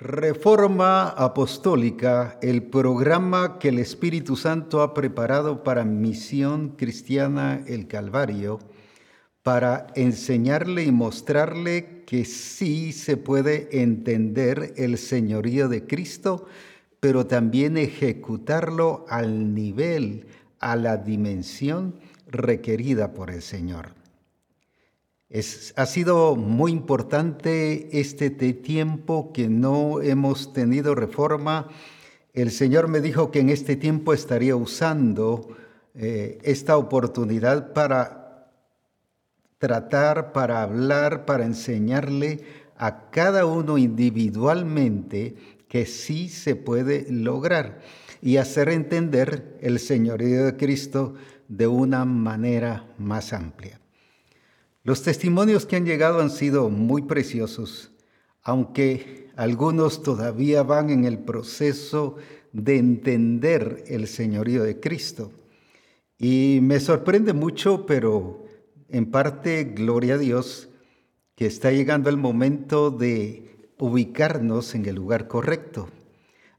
Reforma Apostólica, el programa que el Espíritu Santo ha preparado para Misión Cristiana el Calvario, para enseñarle y mostrarle que sí se puede entender el señorío de Cristo, pero también ejecutarlo al nivel, a la dimensión requerida por el Señor ha sido muy importante este tiempo que no hemos tenido reforma. El Señor me dijo que en este tiempo estaría usando eh, esta oportunidad para tratar, para hablar, para enseñarle a cada uno individualmente que sí se puede lograr y hacer entender el señorío de Cristo de una manera más amplia. Los testimonios que han llegado han sido muy preciosos, aunque algunos todavía van en el proceso de entender el señorío de Cristo. Y me sorprende mucho, pero en parte, gloria a Dios, que está llegando el momento de ubicarnos en el lugar correcto.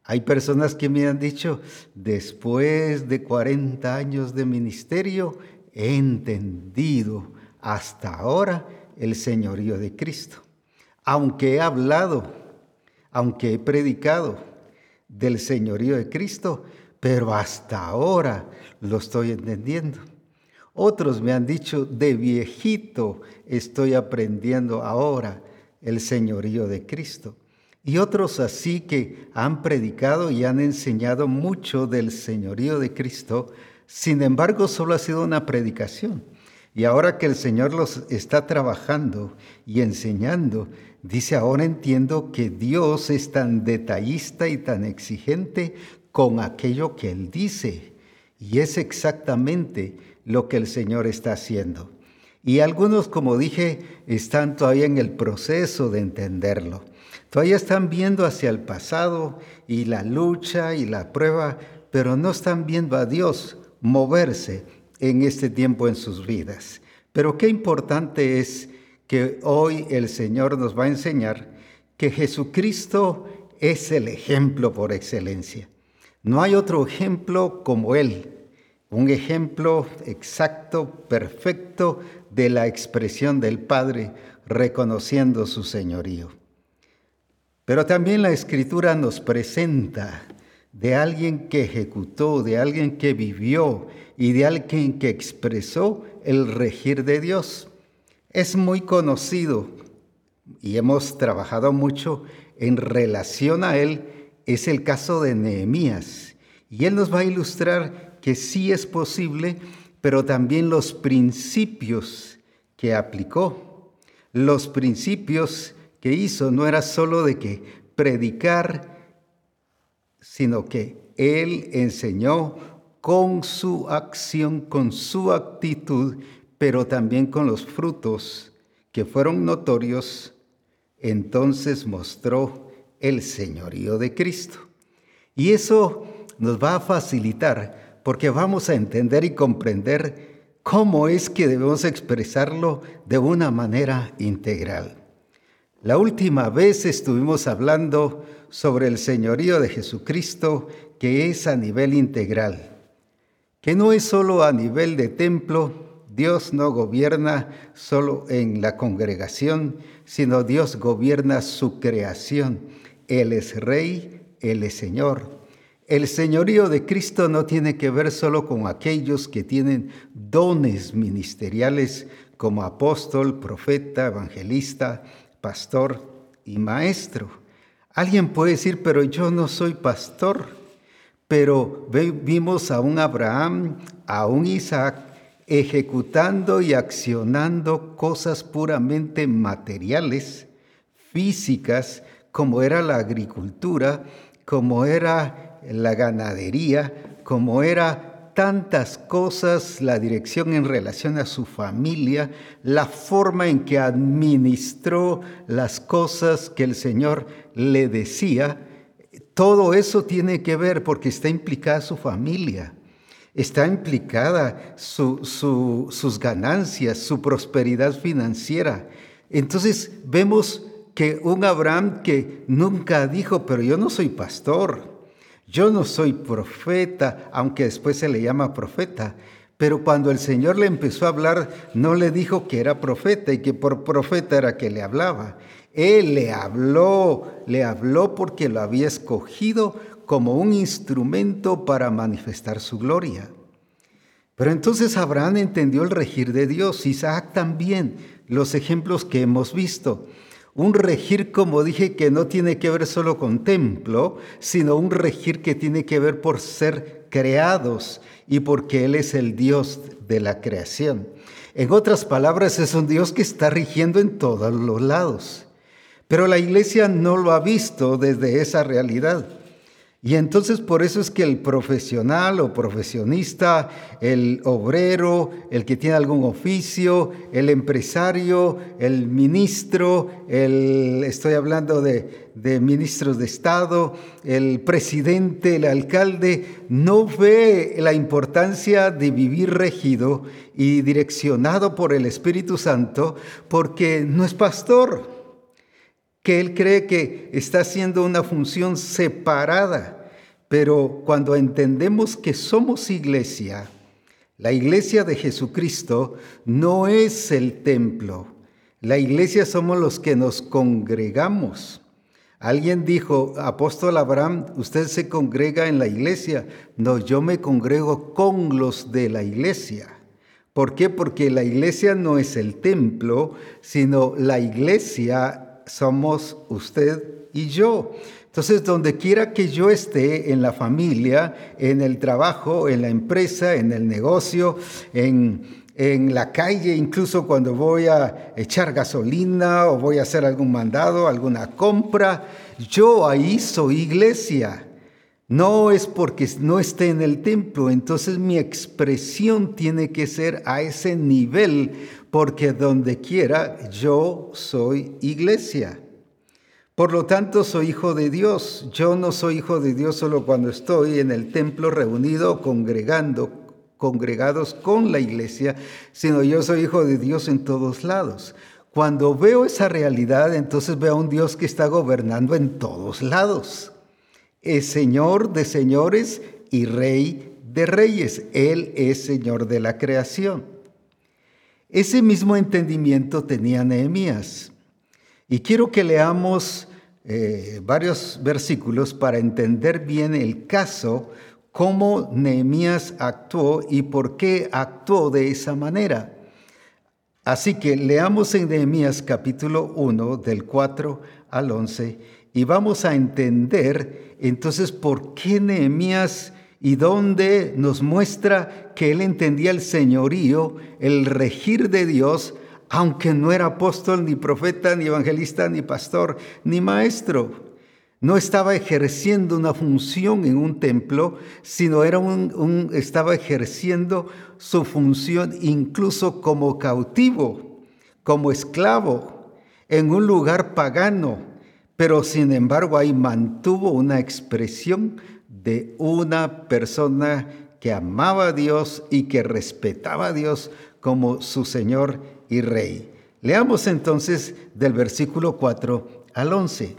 Hay personas que me han dicho, después de 40 años de ministerio, he entendido hasta ahora el señorío de Cristo. Aunque he hablado, aunque he predicado del señorío de Cristo, pero hasta ahora lo estoy entendiendo. Otros me han dicho, de viejito estoy aprendiendo ahora el señorío de Cristo. Y otros así que han predicado y han enseñado mucho del señorío de Cristo, sin embargo solo ha sido una predicación. Y ahora que el Señor los está trabajando y enseñando, dice, ahora entiendo que Dios es tan detallista y tan exigente con aquello que Él dice. Y es exactamente lo que el Señor está haciendo. Y algunos, como dije, están todavía en el proceso de entenderlo. Todavía están viendo hacia el pasado y la lucha y la prueba, pero no están viendo a Dios moverse en este tiempo en sus vidas. Pero qué importante es que hoy el Señor nos va a enseñar que Jesucristo es el ejemplo por excelencia. No hay otro ejemplo como Él, un ejemplo exacto, perfecto de la expresión del Padre reconociendo su señorío. Pero también la Escritura nos presenta de alguien que ejecutó, de alguien que vivió y de alguien que expresó el regir de Dios. Es muy conocido y hemos trabajado mucho en relación a él, es el caso de Nehemías. Y él nos va a ilustrar que sí es posible, pero también los principios que aplicó, los principios que hizo, no era solo de que predicar sino que Él enseñó con su acción, con su actitud, pero también con los frutos que fueron notorios, entonces mostró el señorío de Cristo. Y eso nos va a facilitar porque vamos a entender y comprender cómo es que debemos expresarlo de una manera integral. La última vez estuvimos hablando sobre el señorío de Jesucristo que es a nivel integral, que no es solo a nivel de templo, Dios no gobierna solo en la congregación, sino Dios gobierna su creación. Él es rey, Él es Señor. El señorío de Cristo no tiene que ver solo con aquellos que tienen dones ministeriales como apóstol, profeta, evangelista, pastor y maestro. Alguien puede decir, pero yo no soy pastor, pero vimos a un Abraham, a un Isaac, ejecutando y accionando cosas puramente materiales, físicas, como era la agricultura, como era la ganadería, como era tantas cosas, la dirección en relación a su familia, la forma en que administró las cosas que el Señor le decía, todo eso tiene que ver porque está implicada su familia, está implicada sus ganancias, su prosperidad financiera. Entonces vemos que un Abraham que nunca dijo, pero yo no soy pastor, yo no soy profeta, aunque después se le llama profeta. Pero cuando el Señor le empezó a hablar, no le dijo que era profeta y que por profeta era que le hablaba. Él le habló, le habló porque lo había escogido como un instrumento para manifestar su gloria. Pero entonces Abraham entendió el regir de Dios, Isaac también, los ejemplos que hemos visto. Un regir, como dije, que no tiene que ver solo con templo, sino un regir que tiene que ver por ser creados y porque Él es el Dios de la creación. En otras palabras, es un Dios que está rigiendo en todos los lados. Pero la iglesia no lo ha visto desde esa realidad. Y entonces por eso es que el profesional o profesionista, el obrero, el que tiene algún oficio, el empresario, el ministro, el, estoy hablando de, de ministros de Estado, el presidente, el alcalde, no ve la importancia de vivir regido y direccionado por el Espíritu Santo porque no es pastor que él cree que está haciendo una función separada. Pero cuando entendemos que somos iglesia, la iglesia de Jesucristo no es el templo. La iglesia somos los que nos congregamos. Alguien dijo, apóstol Abraham, usted se congrega en la iglesia. No, yo me congrego con los de la iglesia. ¿Por qué? Porque la iglesia no es el templo, sino la iglesia somos usted y yo. Entonces, donde quiera que yo esté, en la familia, en el trabajo, en la empresa, en el negocio, en, en la calle, incluso cuando voy a echar gasolina o voy a hacer algún mandado, alguna compra, yo ahí soy iglesia. No es porque no esté en el templo, entonces mi expresión tiene que ser a ese nivel porque donde quiera yo soy iglesia. Por lo tanto, soy hijo de Dios. Yo no soy hijo de Dios solo cuando estoy en el templo reunido, congregando, congregados con la iglesia, sino yo soy hijo de Dios en todos lados. Cuando veo esa realidad, entonces veo a un Dios que está gobernando en todos lados. Es Señor de señores y Rey de reyes. Él es Señor de la creación. Ese mismo entendimiento tenía Nehemías. Y quiero que leamos eh, varios versículos para entender bien el caso, cómo Nehemías actuó y por qué actuó de esa manera. Así que leamos en Nehemías capítulo 1 del 4 al 11 y vamos a entender entonces por qué Nehemías y donde nos muestra que él entendía el señorío, el regir de Dios, aunque no era apóstol, ni profeta, ni evangelista, ni pastor, ni maestro. No estaba ejerciendo una función en un templo, sino era un, estaba ejerciendo su función incluso como cautivo, como esclavo, en un lugar pagano, pero sin embargo ahí mantuvo una expresión de una persona que amaba a Dios y que respetaba a Dios como su Señor y Rey. Leamos entonces del versículo 4 al 11.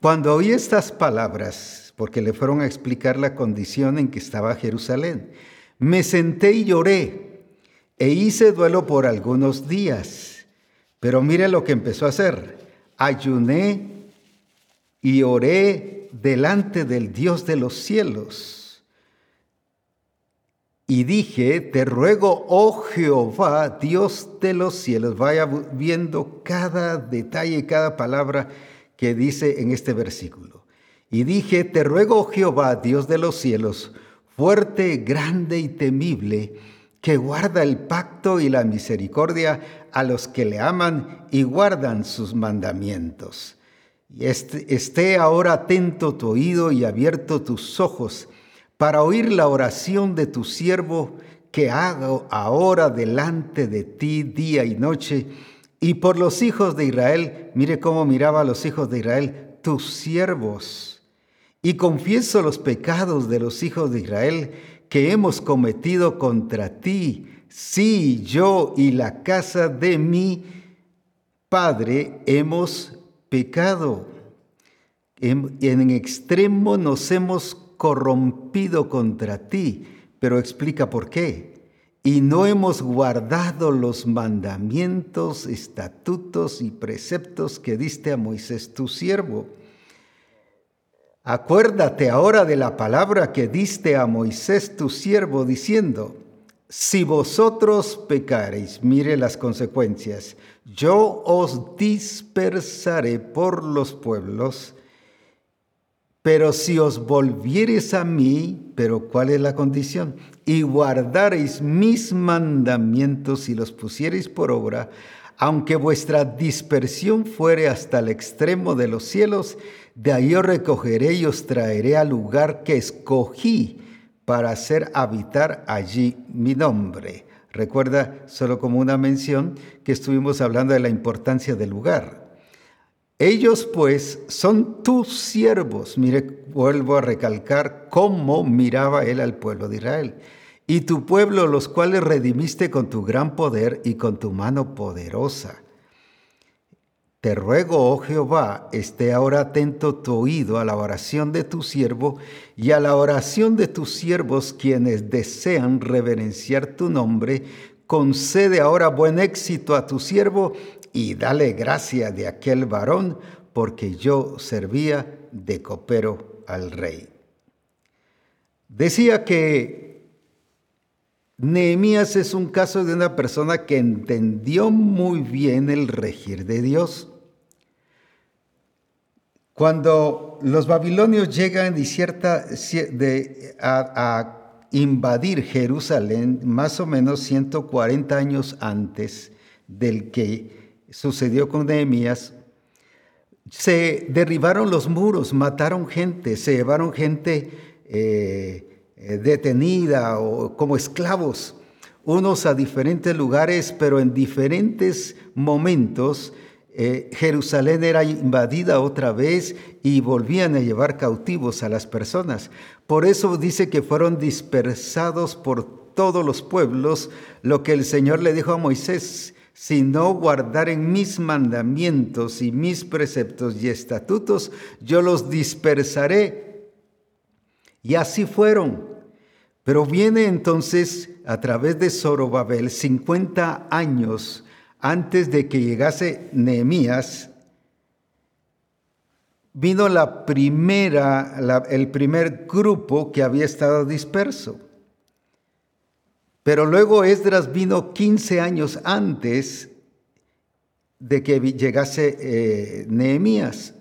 Cuando oí estas palabras, porque le fueron a explicar la condición en que estaba Jerusalén, me senté y lloré e hice duelo por algunos días. Pero mire lo que empezó a hacer. Ayuné y oré delante del Dios de los cielos. Y dije, te ruego, oh Jehová, Dios de los cielos, vaya viendo cada detalle, cada palabra que dice en este versículo. Y dije, te ruego, oh Jehová, Dios de los cielos, fuerte, grande y temible, que guarda el pacto y la misericordia a los que le aman y guardan sus mandamientos y esté ahora atento tu oído y abierto tus ojos para oír la oración de tu siervo que hago ahora delante de ti día y noche. Y por los hijos de Israel, mire cómo miraba a los hijos de Israel, tus siervos. Y confieso los pecados de los hijos de Israel que hemos cometido contra ti. Sí, yo y la casa de mi padre hemos pecado. En, extremo nos hemos corrompido contra ti, pero explica por qué. Y no hemos guardado los mandamientos, estatutos y preceptos que diste a Moisés tu siervo. Acuérdate ahora de la palabra que diste a Moisés tu siervo, diciendo, si vosotros pecareis, mire las consecuencias, yo os dispersaré por los pueblos, pero si os volviereis a mí, pero ¿cuál es la condición? Y guardareis mis mandamientos y los pusiereis por obra, aunque vuestra dispersión fuere hasta el extremo de los cielos, de ahí os recogeré y os traeré al lugar que escogí para hacer habitar allí mi nombre. Recuerda, solo como una mención, que estuvimos hablando de la importancia del lugar. Ellos pues son tus siervos. Mire, vuelvo a recalcar cómo miraba él al pueblo de Israel. Y tu pueblo, los cuales redimiste con tu gran poder y con tu mano poderosa. Te ruego, oh Jehová, esté ahora atento tu oído a la oración de tu siervo y a la oración de tus siervos quienes desean reverenciar tu nombre. Concede ahora buen éxito a tu siervo y dale gracia de aquel varón, porque yo servía de copero al rey. Decía que Nehemías es un caso de una persona que entendió muy bien el regir de Dios cuando los babilonios llegan a, invadir Jerusalén, más o menos 140 años antes del que sucedió con Nehemías, se derribaron los muros, mataron gente, se llevaron gente eh, detenida o como esclavos, unos a diferentes lugares, pero en diferentes momentos eh, Jerusalén era invadida otra vez y volvían a llevar cautivos a las personas. Por eso dice que fueron dispersados por todos los pueblos, lo que el Señor le dijo a Moisés, si no guardaren mis mandamientos y mis preceptos y estatutos, yo los dispersaré. Y así fueron. Pero viene entonces a través de Zorobabel 50 años antes de que llegase Nehemías, vino la primera, el primer grupo que había estado disperso. Pero luego Esdras vino 15 años antes de que llegase eh, Nehemías.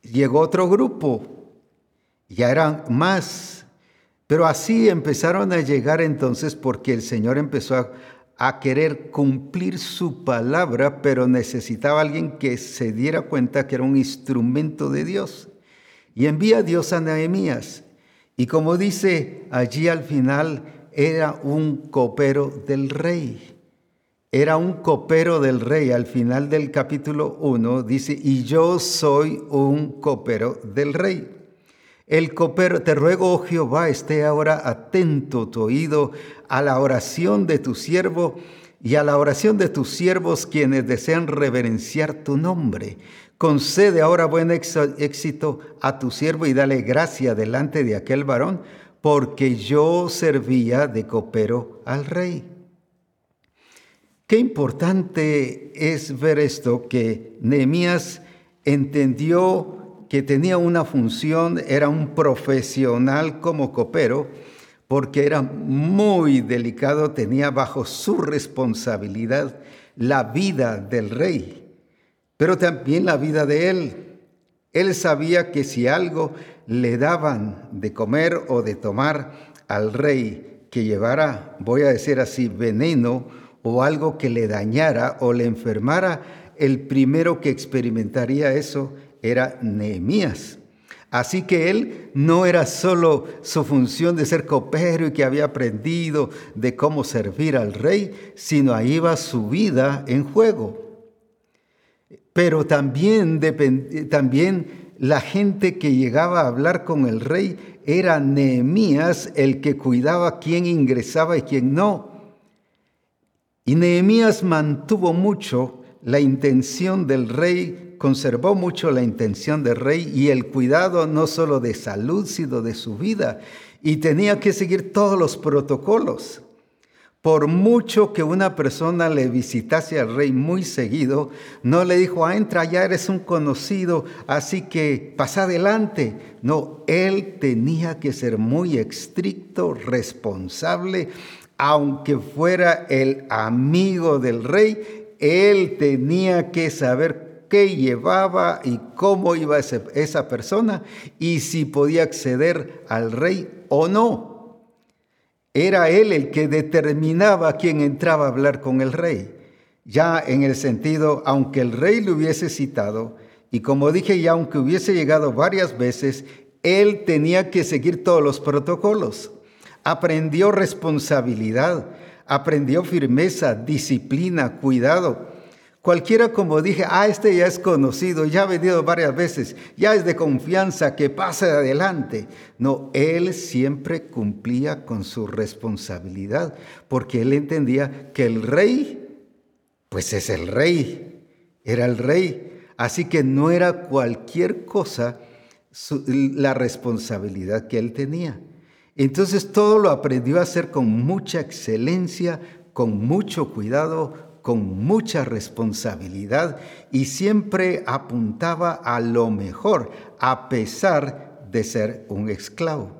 Llegó otro grupo, ya eran más. Pero así empezaron a llegar entonces porque el Señor empezó a, a querer cumplir su palabra, pero necesitaba alguien que se diera cuenta que era un instrumento de Dios. Y envía a Dios a Nehemías. Y como dice allí al final, era un copero del rey. Era un copero del rey. Al final del capítulo 1 dice, y yo soy un copero del rey. El copero, te ruego, oh Jehová, esté ahora atento tu oído a la oración de tu siervo y a la oración de tus siervos quienes desean reverenciar tu nombre. Concede ahora buen éxito a tu siervo y dale gracia delante de aquel varón, porque yo servía de copero al rey. Qué importante es ver esto, que Nehemías entendió que tenía una función, era un profesional como copero, porque era muy delicado, tenía bajo su responsabilidad la vida del rey, pero también la vida de él. Él sabía que si algo le daban de comer o de tomar al rey que llevara, voy a decir así, veneno o algo que le dañara o le enfermara, el primero que experimentaría eso era Nehemías. Así que él no era solo su función de ser copero y que había aprendido de cómo servir al rey, sino ahí iba su vida en juego. Pero también, también la gente que llegaba a hablar con el rey era Nehemías el que cuidaba quién ingresaba y quién no. Y Nehemías mantuvo mucho la intención del rey conservó mucho la intención del rey y el cuidado no solo de salud, sino de su vida. Y tenía que seguir todos los protocolos. Por mucho que una persona le visitase al rey muy seguido, no le dijo, ah, entra, ya eres un conocido, así que pasa adelante. No, él tenía que ser muy estricto, responsable, aunque fuera el amigo del rey, él tenía que saber qué llevaba y cómo iba esa persona y si podía acceder al rey o no. Era él el que determinaba quién entraba a hablar con el rey. Ya en el sentido, aunque el rey le hubiese citado, y como dije ya, aunque hubiese llegado varias veces, él tenía que seguir todos los protocolos. Aprendió responsabilidad, aprendió firmeza, disciplina, cuidado. Cualquiera como dije, ah, este ya es conocido, ya ha venido varias veces, ya es de confianza, que pase adelante. No, él siempre cumplía con su responsabilidad, porque él entendía que el rey, pues es el rey, era el rey. Así que no era cualquier cosa la responsabilidad que él tenía. Entonces todo lo aprendió a hacer con mucha excelencia, con mucho cuidado, con mucha responsabilidad y siempre apuntaba a lo mejor, a pesar de ser un esclavo.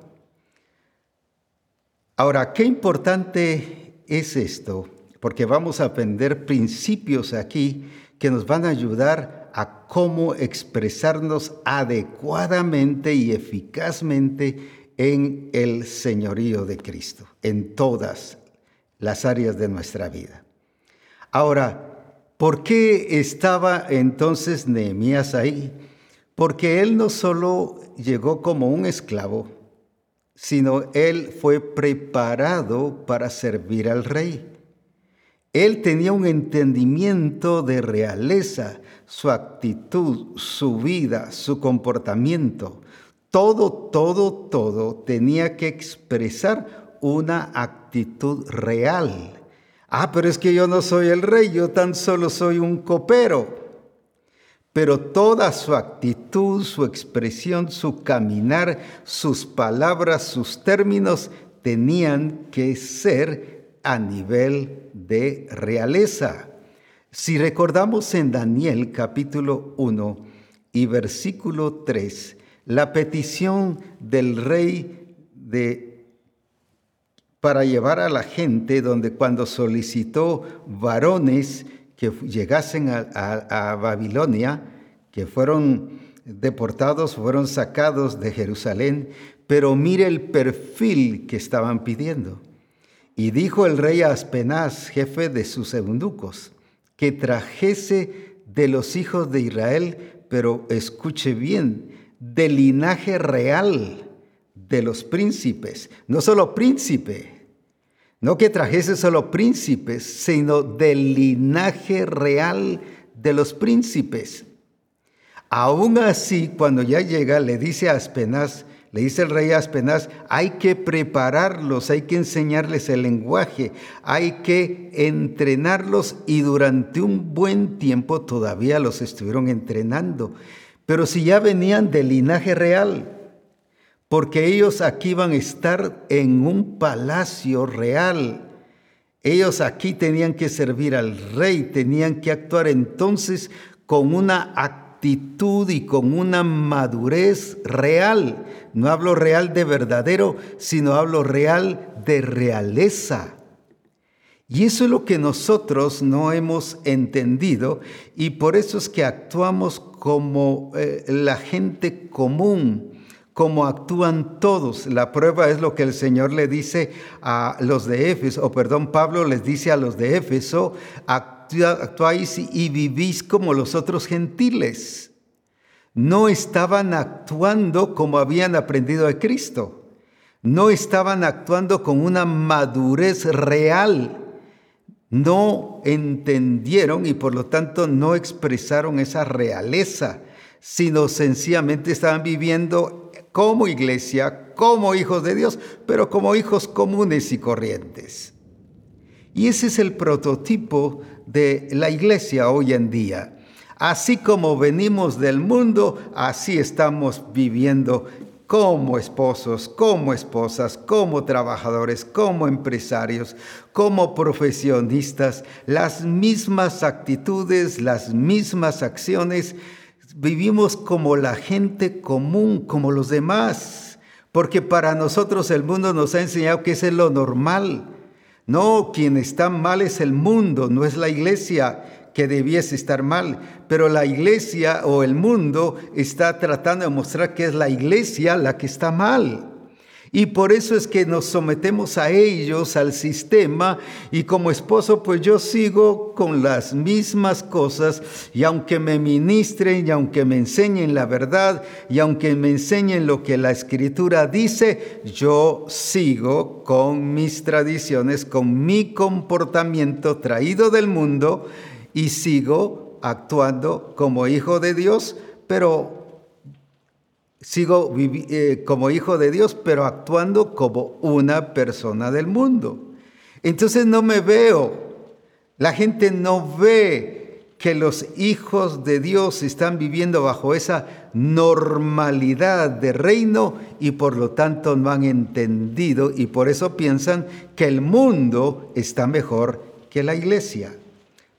Ahora, qué importante es esto, porque vamos a aprender principios aquí que nos van a ayudar a cómo expresarnos adecuadamente y eficazmente en el señorío de Cristo, en todas las áreas de nuestra vida. Ahora, ¿por qué estaba entonces Nehemías ahí? Porque él no solo llegó como un esclavo, sino él fue preparado para servir al rey. Él tenía un entendimiento de realeza, su actitud, su vida, su comportamiento. Todo, todo, todo tenía que expresar una actitud real Ah, pero es que yo no soy el rey, yo tan solo soy un copero. Pero toda su actitud, su expresión, su caminar, sus palabras, sus términos tenían que ser a nivel de realeza. Si recordamos en Daniel capítulo 1 y versículo 3, la petición del rey de para llevar a la gente donde cuando solicitó varones que llegasen a, Babilonia, que fueron deportados, fueron sacados de Jerusalén, pero mire el perfil que estaban pidiendo. Y dijo el rey a Aspenaz, jefe de sus eunucos, que trajese de los hijos de Israel, pero escuche bien, de linaje real de los príncipes, no solo príncipe, no que trajese solo príncipes, sino del linaje real de los príncipes. Aún así, cuando ya llega, le dice a Aspenaz, le dice el rey a Aspenaz, hay que prepararlos, hay que enseñarles el lenguaje, hay que entrenarlos y durante un buen tiempo todavía los estuvieron entrenando. Pero si ya venían del linaje real, porque ellos aquí van a estar en un palacio real. Ellos aquí tenían que servir al rey, tenían que actuar entonces con una actitud y con una madurez real. No hablo real de verdadero, sino hablo real de realeza. Y eso es lo que nosotros no hemos entendido y por eso es que actuamos como eh, la gente común como actúan todos. La prueba es lo que el Señor le dice a los de Éfeso, o perdón, Pablo les dice a los de Éfeso, actuáis y vivís como los otros gentiles. No estaban actuando como habían aprendido de Cristo. No estaban actuando con una madurez real. No entendieron y por lo tanto no expresaron esa realeza, sino sencillamente estaban viviendo como iglesia, como hijos de Dios, pero como hijos comunes y corrientes. Y ese es el prototipo de la iglesia hoy en día. Así como venimos del mundo, así estamos viviendo como esposos, como esposas, como trabajadores, como empresarios, como profesionistas, las mismas actitudes, las mismas acciones. Vivimos como la gente común, como los demás, porque para nosotros el mundo nos ha enseñado que es lo normal. No, quien está mal es el mundo, no es la iglesia que debiese estar mal, pero la iglesia o el mundo está tratando de mostrar que es la iglesia la que está mal. Y por eso es que nos sometemos a ellos, al sistema, y como esposo pues yo sigo con las mismas cosas, y aunque me ministren, y aunque me enseñen la verdad, y aunque me enseñen lo que la escritura dice, yo sigo con mis tradiciones, con mi comportamiento traído del mundo, y sigo actuando como hijo de Dios, pero sigo eh, como hijo de Dios, pero actuando como una persona del mundo. Entonces no me veo, la gente no ve que los hijos de Dios están viviendo bajo esa normalidad de reino y por lo tanto no han entendido y por eso piensan que el mundo está mejor que la iglesia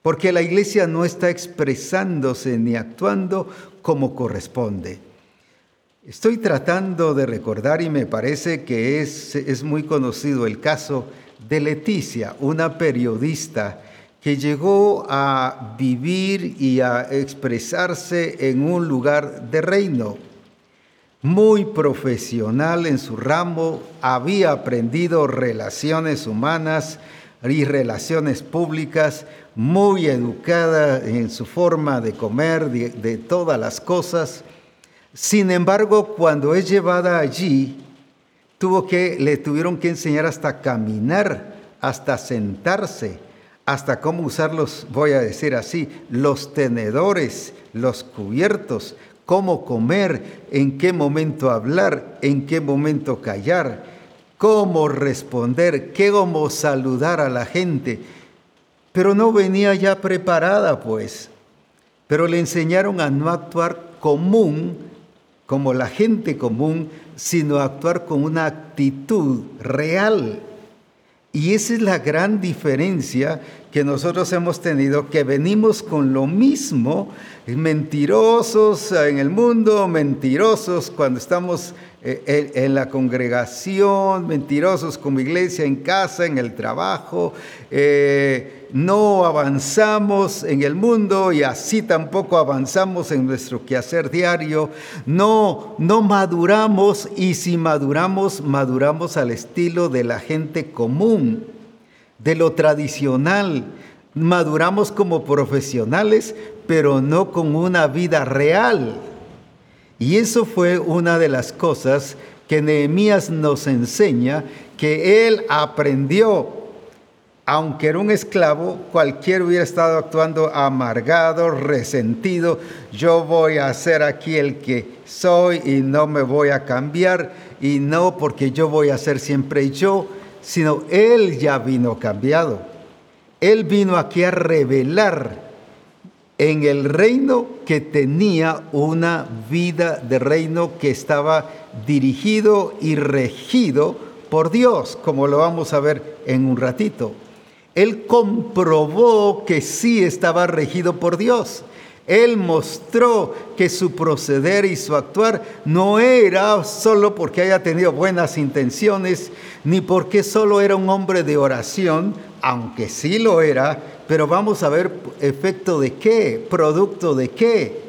porque la iglesia no está expresándose ni actuando como corresponde. Estoy tratando de recordar y me parece que es, es muy conocido el caso de Leticia, una periodista que llegó a vivir y a expresarse en un lugar de reino. Muy profesional en su ramo, había aprendido relaciones humanas y relaciones públicas, muy educada en su forma de comer, de, todas las cosas. Sin embargo, cuando es llevada allí, tuvo que, le tuvieron que enseñar hasta caminar, hasta sentarse, hasta cómo usar los, voy a decir así, los tenedores, los cubiertos, cómo comer, en qué momento hablar, en qué momento callar, cómo responder, cómo saludar a la gente pero no venía ya preparada, pues. Pero le enseñaron a no actuar común, como la gente común, sino actuar con una actitud real. Y esa es la gran diferencia que nosotros hemos tenido, que venimos con lo mismo, mentirosos en el mundo, mentirosos cuando estamos eh, en la congregación, mentirosos como iglesia, en casa, en el trabajo, eh, no avanzamos en el mundo y así tampoco avanzamos en nuestro quehacer diario, no, no maduramos y si maduramos, maduramos al estilo de la gente común, de lo tradicional, maduramos como profesionales, pero no con una vida real. Y eso fue una de las cosas que Nehemías nos enseña, que él aprendió, aunque era un esclavo, cualquiera hubiera estado actuando amargado, resentido, yo voy a ser aquí el que soy y no me voy a cambiar, y no porque yo voy a ser siempre yo, sino él ya vino cambiado. Él vino aquí a revelar en el reino que tenía una vida de reino que estaba dirigido y regido por Dios, como lo vamos a ver en un ratito. Él comprobó que sí estaba regido por Dios. Él mostró que su proceder y su actuar no era solo porque haya tenido buenas intenciones, ni porque solo era un hombre de oración, aunque sí lo era, pero vamos a ver efecto de qué, producto de qué.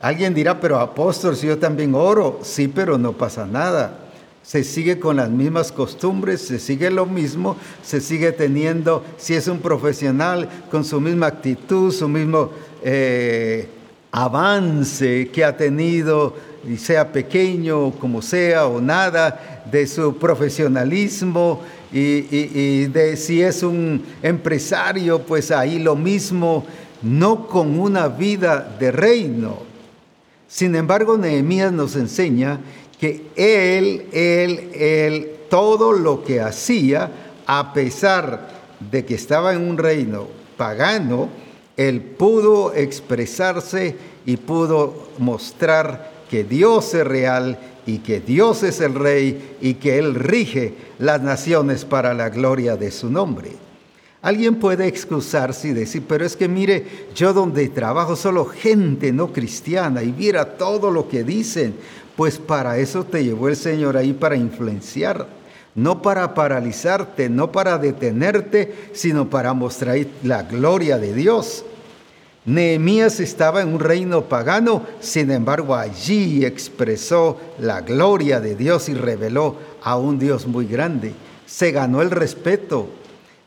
Alguien dirá, pero apóstol, si yo también oro, sí, pero no pasa nada. Se sigue con las mismas costumbres, se sigue lo mismo, se sigue teniendo, si es un profesional, con su misma actitud, su mismo eh, avance que ha tenido, y sea pequeño como sea o nada, de su profesionalismo, y, de si es un empresario, pues ahí lo mismo, no con una vida de reino. Sin embargo, Nehemías nos enseña que él, él, él, todo lo que hacía, a pesar de que estaba en un reino pagano, Él pudo expresarse y pudo mostrar que Dios es real y que Dios es el rey y que Él rige las naciones para la gloria de su nombre. Alguien puede excusarse y decir, pero es que mire, yo donde trabajo solo gente no cristiana y viera todo lo que dicen, pues para eso te llevó el Señor ahí para influenciar, no para paralizarte, no para detenerte, sino para mostrar la gloria de Dios. Nehemías estaba en un reino pagano, sin embargo allí expresó la gloria de Dios y reveló a un Dios muy grande. Se ganó el respeto,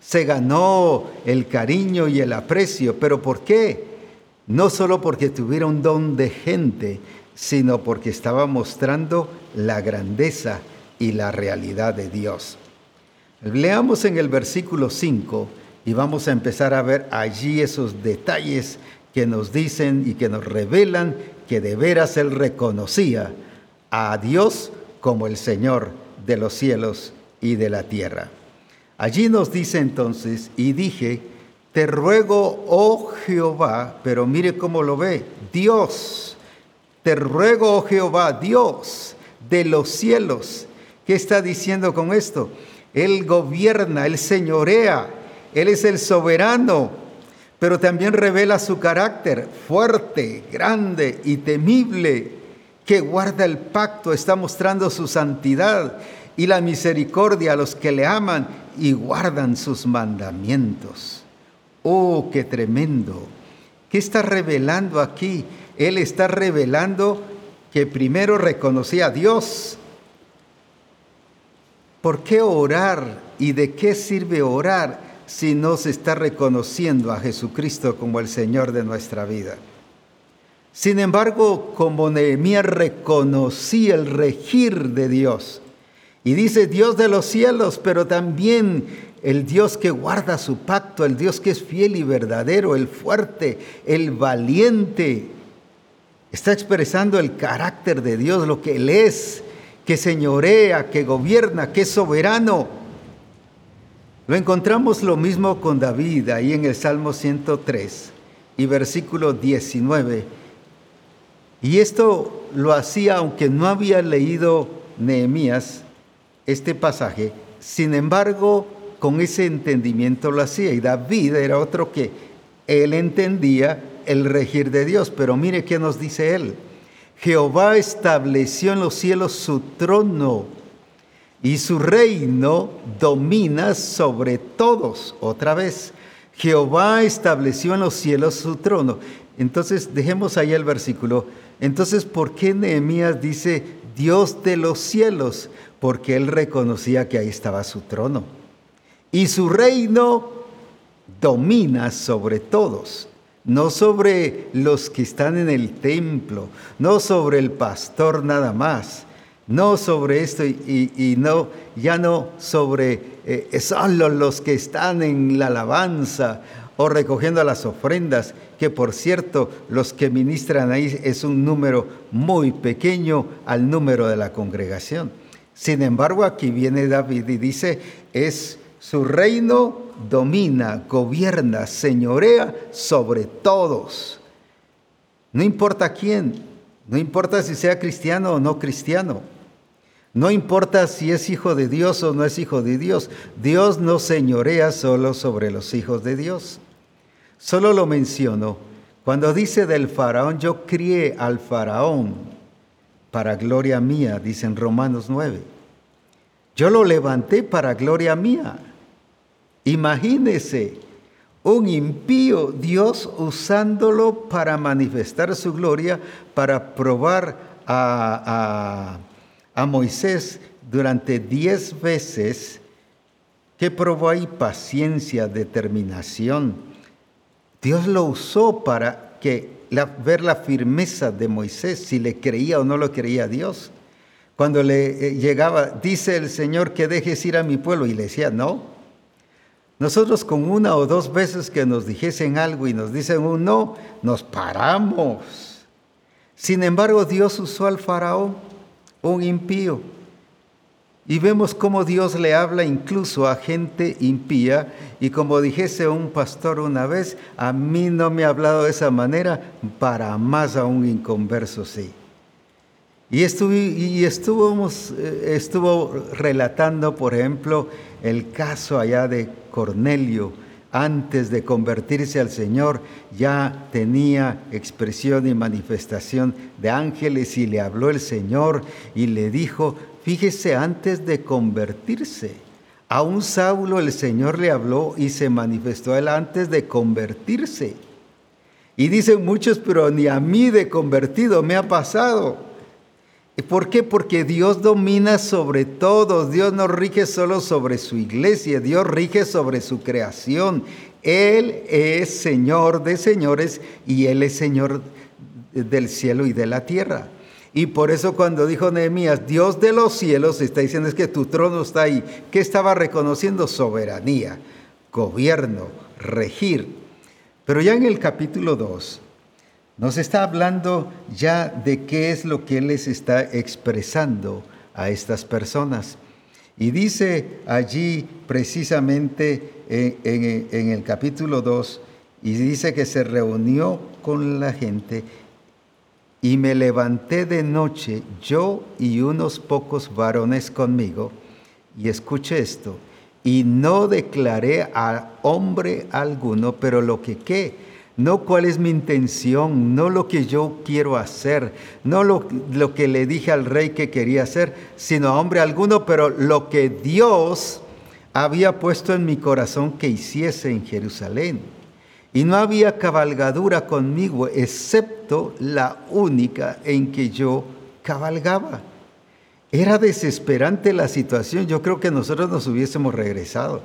se ganó el cariño y el aprecio, pero ¿por qué? No solo porque tuviera un don de gente, sino porque estaba mostrando la grandeza y la realidad de Dios. Leamos en el versículo 5 y vamos a empezar a ver allí esos detalles que nos dicen y que nos revelan que de veras Él reconocía a Dios como el Señor de los cielos y de la tierra. Allí nos dice entonces, y dije, te ruego, oh Jehová, pero mire cómo lo ve, Dios, te ruego, oh Jehová, Dios de los cielos. ¿Qué está diciendo con esto? Él gobierna, Él señorea, Él es el soberano, pero también revela su carácter fuerte, grande y temible, que guarda el pacto, está mostrando su santidad y la misericordia a los que le aman y guardan sus mandamientos. Oh, qué tremendo. ¿Qué está revelando aquí? Él está revelando que primero reconocía a Dios. ¿Por qué orar y de qué sirve orar? si no se está reconociendo a Jesucristo como el Señor de nuestra vida. Sin embargo, como Nehemías reconocía el regir de Dios, y dice Dios de los cielos, pero también el Dios que guarda su pacto, el Dios que es fiel y verdadero, el fuerte, el valiente, está expresando el carácter de Dios, lo que Él es, que señorea, que gobierna, que es soberano lo encontramos lo mismo con David ahí en el Salmo 103 y versículo 19. Y esto lo hacía aunque no había leído Nehemías este pasaje, sin embargo, con ese entendimiento lo hacía. Y David era otro que él entendía el regir de Dios. Pero mire qué nos dice él. Jehová estableció en los cielos su trono y su reino domina sobre todos. Otra vez, Jehová estableció en los cielos su trono. Entonces, dejemos ahí el versículo. Entonces, ¿por qué Nehemías dice Dios de los cielos? Porque él reconocía que ahí estaba su trono. Y su reino domina sobre todos, no sobre los que están en el templo, no sobre el pastor nada más, no sobre esto y, no, ya no sobre eh, solo los que están en la alabanza o recogiendo las ofrendas, que por cierto los que ministran ahí es un número muy pequeño al número de la congregación. Sin embargo, aquí viene David y dice, es su reino domina, gobierna, señorea sobre todos. No importa quién, no importa si sea cristiano o no cristiano. No importa si es hijo de Dios o no es hijo de Dios, Dios no señorea solo sobre los hijos de Dios. Solo lo menciono. Cuando dice del faraón, yo crié al faraón para gloria mía, dice en Romanos 9. Yo lo levanté para gloria mía. Imagínese un impío Dios usándolo para manifestar su gloria, para probar a, a a Moisés durante diez veces que probó ahí paciencia, determinación. Dios lo usó para que ver la firmeza de Moisés, si le creía o no lo creía Dios. Cuando le eh, llegaba, dice el Señor que dejes ir a mi pueblo, y le decía, no. Nosotros con una o dos veces que nos dijesen algo y nos dicen un no, nos paramos. Sin embargo, Dios usó al faraón un impío. Y vemos cómo Dios le habla incluso a gente impía. Y como dijese un pastor una vez, a mí no me ha hablado de esa manera, para más a un inconverso sí. Y, y estuvimos, eh, estuvo relatando, por ejemplo, el caso allá de Cornelio. Antes de convertirse al Señor, ya tenía expresión y manifestación de ángeles y le habló el Señor y le dijo, Fíjese, antes de convertirse, a un Saulo el Señor le habló y se manifestó a él antes de convertirse. Y dicen muchos, pero ni a mí de convertido me ha pasado. ¿Por qué? Porque Dios domina sobre todos. Dios no rige solo sobre su iglesia, Dios rige sobre su creación. Él es Señor de señores y Él es Señor del cielo y de la tierra. Y por eso cuando dijo Nehemías, Dios de los cielos, está diciendo es que tu trono está ahí. ¿Qué estaba reconociendo? Soberanía, gobierno, regir. Pero ya en el capítulo 2 nos está hablando ya de qué es lo que Él les está expresando a estas personas. Y dice allí precisamente en, el capítulo 2, y dice que se reunió con la gente y me levanté de noche, yo y unos pocos varones conmigo, y escuche esto, y no declaré a hombre alguno, pero lo que qué, no cuál es mi intención, no lo que yo quiero hacer, no lo, lo que le dije al rey que quería hacer, sino a hombre alguno, pero lo que Dios había puesto en mi corazón que hiciese en Jerusalén y no había cabalgadura conmigo excepto la única en que yo cabalgaba. Era desesperante la situación, yo creo que nosotros nos hubiésemos regresado.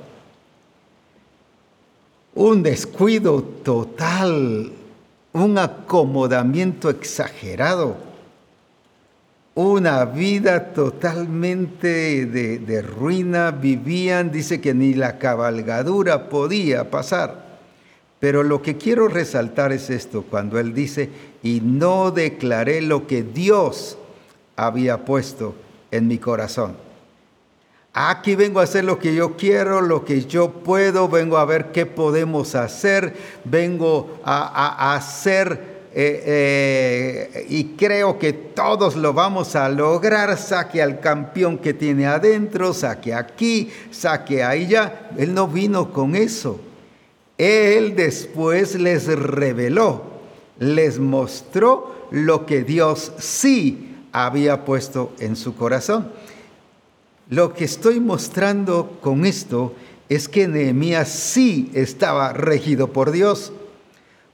Un descuido total, un acomodamiento exagerado, una vida totalmente de, ruina, vivían, dice que ni la cabalgadura podía pasar. Pero lo que quiero resaltar es esto, cuando él dice, y no declaré lo que Dios había puesto en mi corazón. Aquí vengo a hacer lo que yo quiero, lo que yo puedo, vengo a ver qué podemos hacer, vengo a, hacer eh, eh, y creo que todos lo vamos a lograr. Saque al campeón que tiene adentro, saque aquí, saque allá. Él no vino con eso. Él después les reveló, les mostró lo que Dios sí había puesto en su corazón. Lo que estoy mostrando con esto es que Nehemías sí estaba regido por Dios.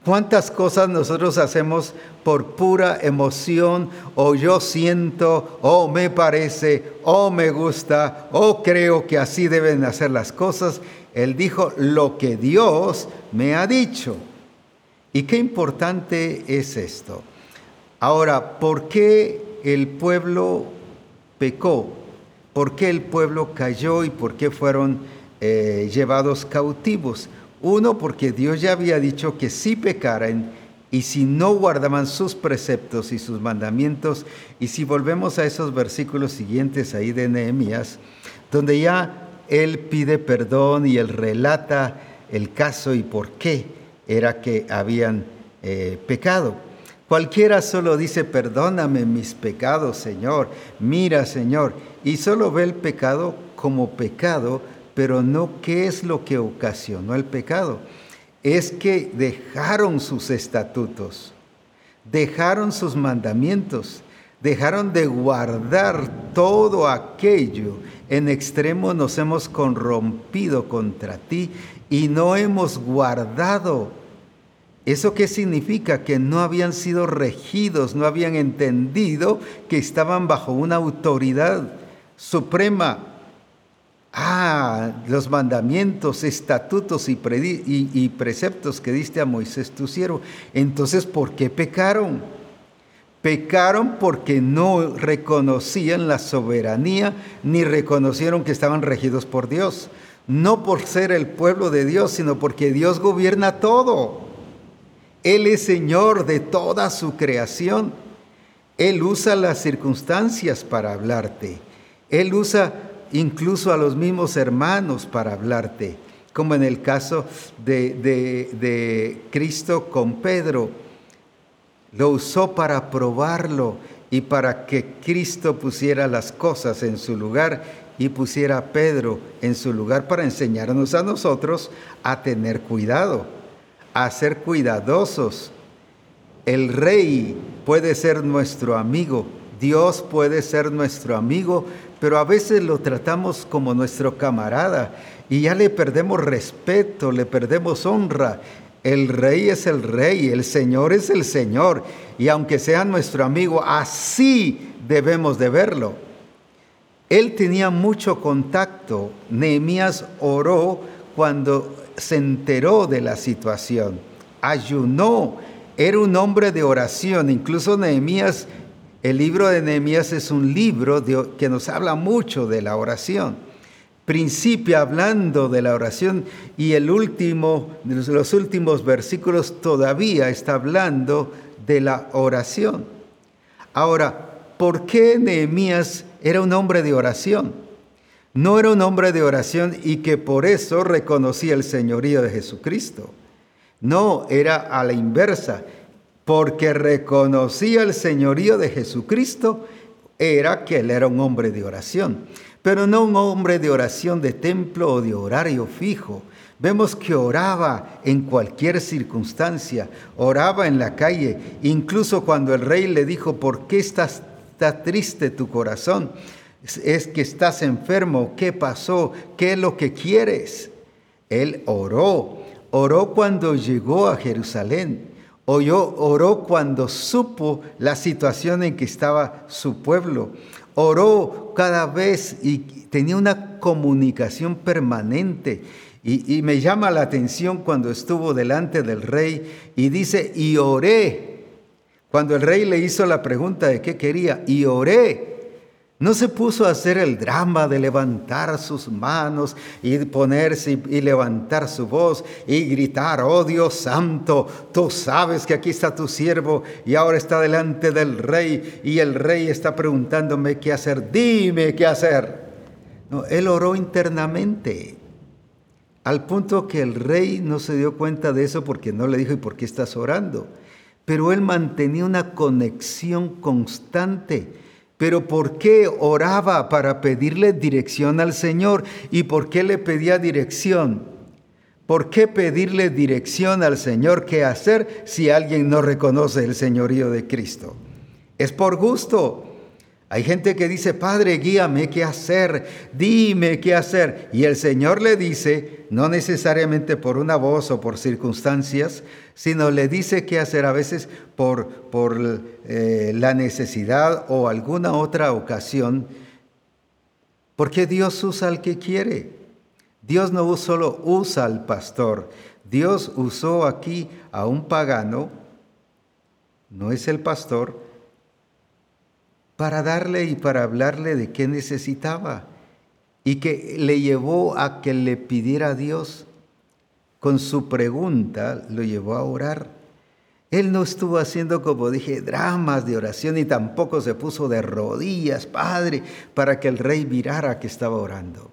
¿Cuántas cosas nosotros hacemos por pura emoción o yo siento o me parece o me gusta o creo que así deben hacer las cosas él dijo lo que Dios me ha dicho. Y qué importante es esto. Ahora, ¿por qué el pueblo pecó? ¿Por qué el pueblo cayó y por qué fueron eh, llevados cautivos? Uno, porque Dios ya había dicho que si pecaran y si no guardaban sus preceptos y sus mandamientos, y si volvemos a esos versículos siguientes ahí de Nehemías, donde ya él pide perdón y él relata el caso y por qué era que habían eh, pecado. Cualquiera solo dice, perdóname mis pecados, Señor, mira, Señor, y solo ve el pecado como pecado, pero no qué es lo que ocasionó el pecado. Es que dejaron sus estatutos, dejaron sus mandamientos, dejaron de guardar todo aquello en extremo nos hemos corrompido contra ti y no hemos guardado. ¿Eso qué significa? Que no habían sido regidos, no habían entendido que estaban bajo una autoridad suprema. Ah, los mandamientos, estatutos y, y preceptos que diste a Moisés tu siervo. Entonces, ¿por qué pecaron? Pecaron porque no reconocían la soberanía ni reconocieron que estaban regidos por Dios. No por ser el pueblo de Dios, sino porque Dios gobierna todo. Él es Señor de toda su creación. Él usa las circunstancias para hablarte. Él usa incluso a los mismos hermanos para hablarte, como en el caso de, Cristo con Pedro. Lo usó para probarlo y para que Cristo pusiera las cosas en su lugar y pusiera a Pedro en su lugar para enseñarnos a nosotros a tener cuidado, a ser cuidadosos. El rey puede ser nuestro amigo, Dios puede ser nuestro amigo, pero a veces lo tratamos como nuestro camarada y ya le perdemos respeto, le perdemos honra. El rey es el rey, el Señor es el Señor, y aunque sea nuestro amigo, así debemos de verlo. Él tenía mucho contacto. Nehemías oró cuando se enteró de la situación. Ayunó. Era un hombre de oración. Incluso Nehemías el libro de Nehemías es un libro que nos habla mucho de la oración. Principia hablando de la oración y el último, los últimos versículos todavía está hablando de la oración. Ahora, ¿por qué Nehemías era un hombre de oración? No era un hombre de oración y que por eso reconocía el señorío de Jesucristo. No, era a la inversa porque reconocía el señorío de Jesucristo, era que él era un hombre de oración, pero no un hombre de oración de templo o de horario fijo. Vemos que oraba en cualquier circunstancia, oraba en la calle, incluso cuando el rey le dijo, ¿por qué estás, está triste tu corazón? Es que estás enfermo, ¿qué pasó? ¿Qué es lo que quieres? Él oró, oró cuando llegó a Jerusalén, Oyó, oró cuando supo la situación en que estaba su pueblo. Oró cada vez y tenía una comunicación permanente. Y, y, me llama la atención cuando estuvo delante del rey y dice, y oré. Cuando el rey le hizo la pregunta de qué quería, y oré. No se puso a hacer el drama de levantar sus manos y ponerse y, levantar su voz y gritar, oh Dios santo, tú sabes que aquí está tu siervo y ahora está delante del rey y el rey está preguntándome qué hacer, dime qué hacer. No, él oró internamente, al punto que el rey no se dio cuenta de eso porque no le dijo, ¿y por qué estás orando? Pero él mantenía una conexión constante pero ¿por qué oraba para pedirle dirección al Señor? ¿Y por qué le pedía dirección? ¿Por qué pedirle dirección al Señor qué hacer si alguien no reconoce el señorío de Cristo? Es por gusto. Hay gente que dice, Padre, guíame qué hacer, dime qué hacer. Y el Señor le dice, no necesariamente por una voz o por circunstancias, sino le dice qué hacer a veces por, por eh, la necesidad o alguna otra ocasión, porque Dios usa al que quiere. Dios no solo usa al pastor, Dios usó aquí a un pagano, no es el pastor, para darle y para hablarle de qué necesitaba y que le llevó a que le pidiera a Dios. Con su pregunta lo llevó a orar. Él no estuvo haciendo, como dije, dramas de oración y tampoco se puso de rodillas, Padre, para que el rey mirara que estaba orando.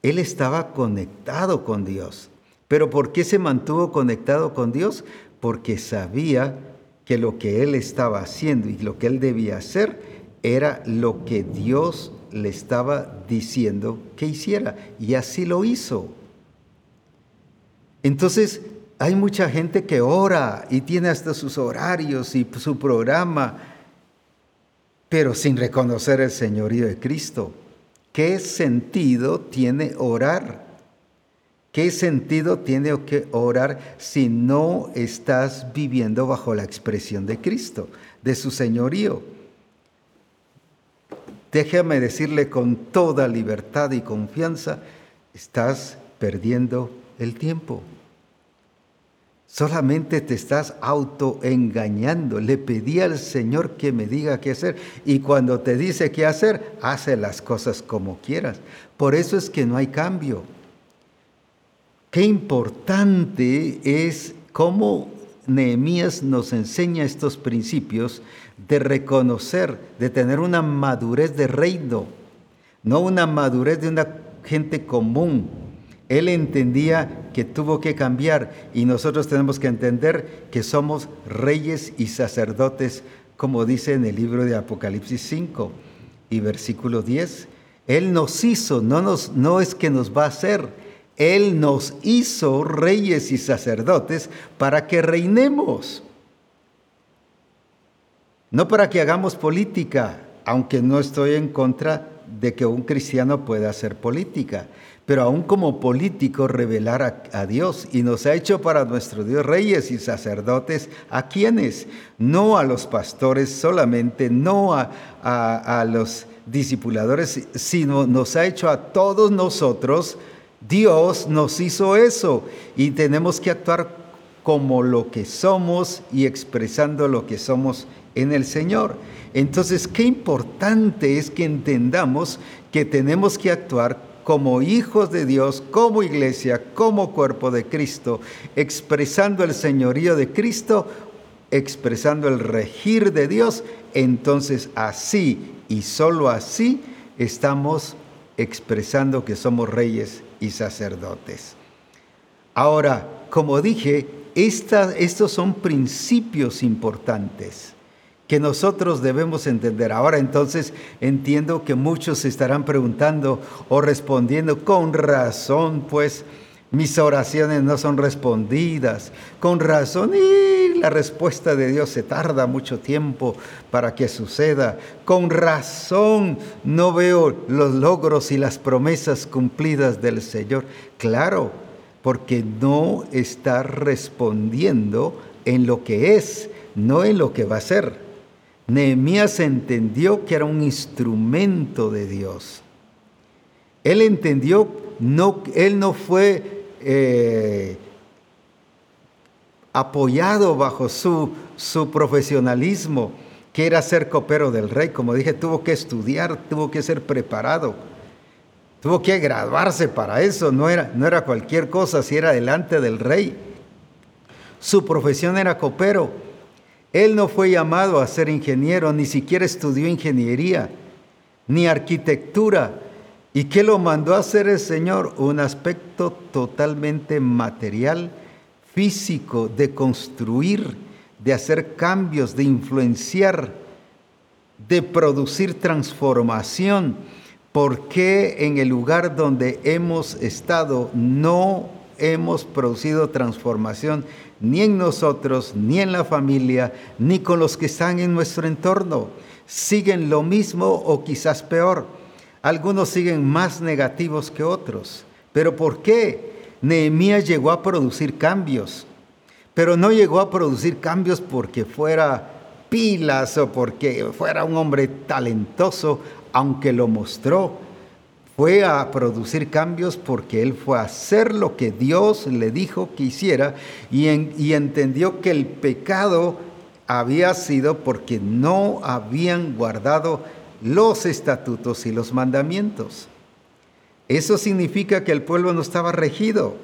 Él estaba conectado con Dios. ¿Pero por qué se mantuvo conectado con Dios? Porque sabía que lo que él estaba haciendo y lo que él debía hacer era lo que Dios le estaba diciendo que hiciera. Y así lo hizo. Entonces, hay mucha gente que ora y tiene hasta sus horarios y su programa, pero sin reconocer el señorío de Cristo. ¿Qué sentido tiene orar? ¿Qué sentido tiene que orar si no estás viviendo bajo la expresión de Cristo, de su señorío? Déjame decirle con toda libertad y confianza, estás perdiendo el tiempo. Solamente te estás autoengañando. Le pedí al Señor que me diga qué hacer y cuando te dice qué hacer, hace las cosas como quieras. Por eso es que no hay cambio. Qué importante es cómo Nehemías nos enseña estos principios de reconocer, de tener una madurez de reino, no una madurez de una gente común. Él entendía que tuvo que cambiar y nosotros tenemos que entender que somos reyes y sacerdotes, como dice en el libro de Apocalipsis 5 y versículo 10. Él nos hizo, no, nos, no es que nos va a hacer, Él nos hizo reyes y sacerdotes para que reinemos. No para que hagamos política, aunque no estoy en contra de que un cristiano pueda hacer política, pero aún como político revelar a, Dios y nos ha hecho para nuestro Dios reyes y sacerdotes, ¿a quienes? No a los pastores solamente, no a, a los discipuladores, sino nos ha hecho a todos nosotros. Dios nos hizo eso y tenemos que actuar como lo que somos y expresando lo que somos en el Señor. Entonces, qué importante es que entendamos que tenemos que actuar como hijos de Dios, como iglesia, como cuerpo de Cristo, expresando el señorío de Cristo, expresando el regir de Dios. Entonces, así y solo así estamos expresando que somos reyes y sacerdotes. Ahora, como dije, estos son principios importantes que nosotros debemos entender. Ahora entonces entiendo que muchos se estarán preguntando o respondiendo con razón, pues mis oraciones no son respondidas. Con razón, y la respuesta de Dios se tarda mucho tiempo para que suceda. Con razón no veo los logros y las promesas cumplidas del Señor. Claro, porque no está respondiendo en lo que es, no en lo que va a ser. Nehemías entendió que era un instrumento de Dios. Él entendió, no, él no fue eh, apoyado bajo su, su profesionalismo, que era ser copero del rey. Como dije, tuvo que estudiar, tuvo que ser preparado, tuvo que graduarse para eso. No era, no era cualquier cosa si era delante del rey. Su profesión era copero él no fue llamado a ser ingeniero, ni siquiera estudió ingeniería, ni arquitectura. ¿Y qué lo mandó a hacer el Señor? Un aspecto totalmente material, físico, de construir, de hacer cambios, de influenciar, de producir transformación. ¿Por qué en el lugar donde hemos estado no hemos producido transformación? ni en nosotros, ni en la familia, ni con los que están en nuestro entorno. Siguen lo mismo o quizás peor. Algunos siguen más negativos que otros. ¿Pero por qué? Nehemías llegó a producir cambios, pero no llegó a producir cambios porque fuera pilas o porque fuera un hombre talentoso, aunque lo mostró fue a producir cambios porque él fue a hacer lo que Dios le dijo que hiciera y, y entendió que el pecado había sido porque no habían guardado los estatutos y los mandamientos. Eso significa que el pueblo no estaba regido.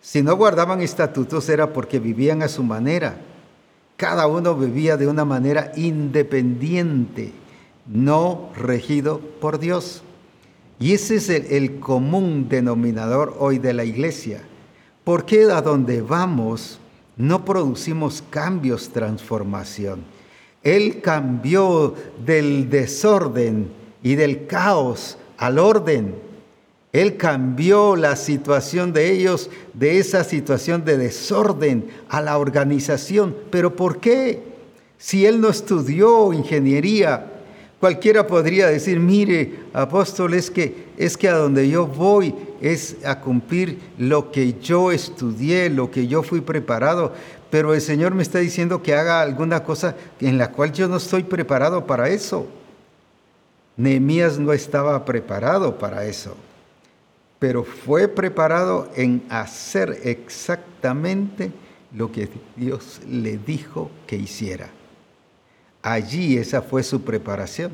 Si no guardaban estatutos era porque vivían a su manera. Cada uno vivía de una manera independiente, no regido por Dios. Y ese es el, común denominador hoy de la iglesia. ¿Por qué a donde vamos no producimos cambios, transformación? Él cambió del desorden y del caos al orden. Él cambió la situación de ellos de esa situación de desorden a la organización. ¿Pero por qué? Si él no estudió ingeniería, Cualquiera podría decir, mire, apóstol, es que, es que a donde yo voy es a cumplir lo que yo estudié, lo que yo fui preparado, pero el Señor me está diciendo que haga alguna cosa en la cual yo no estoy preparado para eso. Nehemías no estaba preparado para eso, pero fue preparado en hacer exactamente lo que Dios le dijo que hiciera. Allí esa fue su preparación.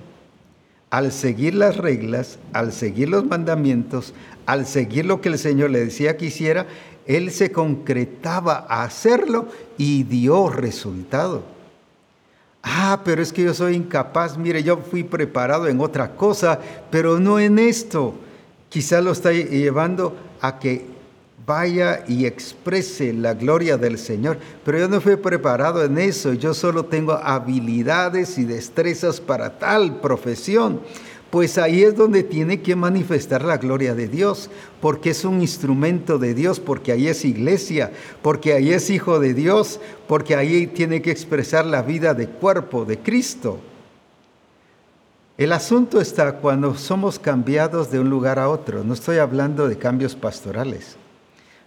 Al seguir las reglas, al seguir los mandamientos, al seguir lo que el Señor le decía que hiciera, él se concretaba a hacerlo y dio resultado. Ah, pero es que yo soy incapaz. Mire, yo fui preparado en otra cosa, pero no en esto. Quizá lo está llevando a que vaya y exprese la gloria del Señor. Pero yo no fui preparado en eso. Yo solo tengo habilidades y destrezas para tal profesión pues ahí es donde tiene que manifestar la gloria de Dios, porque es un instrumento de Dios, porque ahí es iglesia, porque ahí es hijo de Dios, porque ahí tiene que expresar la vida de cuerpo de Cristo. El asunto está cuando somos cambiados de un lugar a otro, no estoy hablando de cambios pastorales.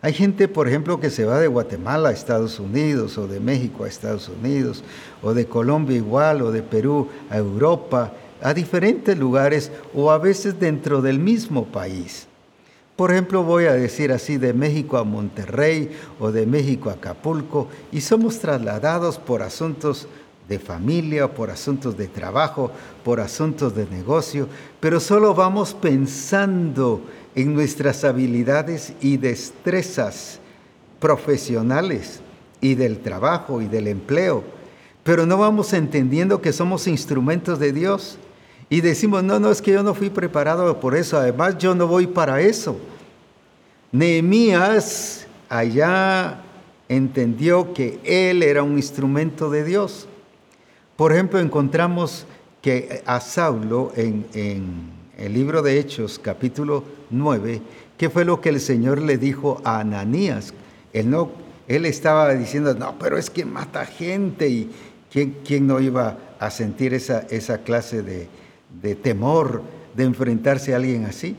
Hay gente, por ejemplo, que se va de Guatemala a Estados Unidos, o de México a Estados Unidos, o de Colombia igual, o de Perú a Europa, a diferentes lugares o a veces dentro del mismo país. Por ejemplo, voy a decir así, de México a Monterrey o de México a Acapulco, y somos trasladados por asuntos de familia, por asuntos de trabajo, por asuntos de negocio, pero solo vamos pensando en nuestras habilidades y destrezas profesionales y del trabajo y del empleo, pero no vamos entendiendo que somos instrumentos de Dios y decimos, no, no, es que yo no fui preparado por eso, además yo no voy para eso. Nehemías allá entendió que él era un instrumento de Dios. Por ejemplo, encontramos que a Saulo en, el libro de Hechos, capítulo 9, ¿qué fue lo que el Señor le dijo a Ananías? Él, no, él estaba diciendo, no, pero es que mata gente y ¿quién, quién no iba a sentir esa, esa clase de, de temor de enfrentarse a alguien así.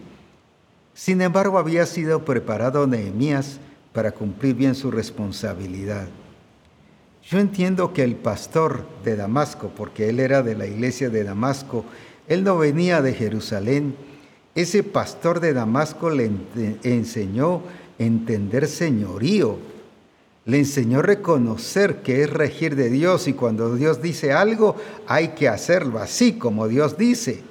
Sin embargo, había sido preparado Nehemías para cumplir bien su responsabilidad. Yo entiendo que el pastor de Damasco, porque él era de la iglesia de Damasco, él no venía de Jerusalén, ese pastor de Damasco le enseñó entender señorío, le enseñó reconocer que es regir de Dios y cuando Dios dice algo hay que hacerlo así como Dios dice.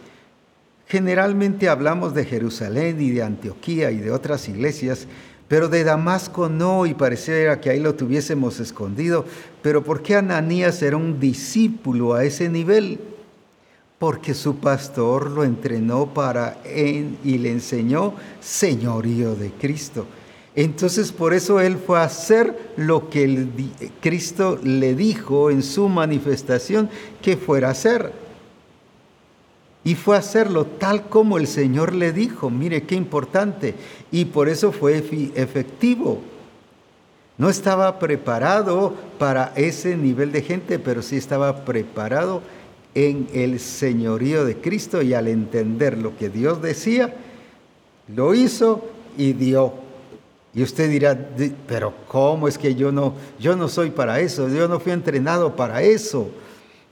Generalmente hablamos de Jerusalén y de Antioquía y de otras iglesias, pero de Damasco no y pareciera que ahí lo tuviésemos escondido. Pero ¿por qué Ananías era un discípulo a ese nivel? Porque su pastor lo entrenó para y le enseñó señorío de Cristo. Entonces por eso él fue a hacer lo que Cristo le dijo en su manifestación que fuera a hacer. Y fue a hacerlo tal como el Señor le dijo. Mire qué importante. Y por eso fue efectivo. No estaba preparado para ese nivel de gente, pero sí estaba preparado en el señorío de Cristo y al entender lo que Dios decía, lo hizo y dio y usted dirá, pero ¿cómo es que yo no, yo no soy para eso? Yo no fui entrenado para eso.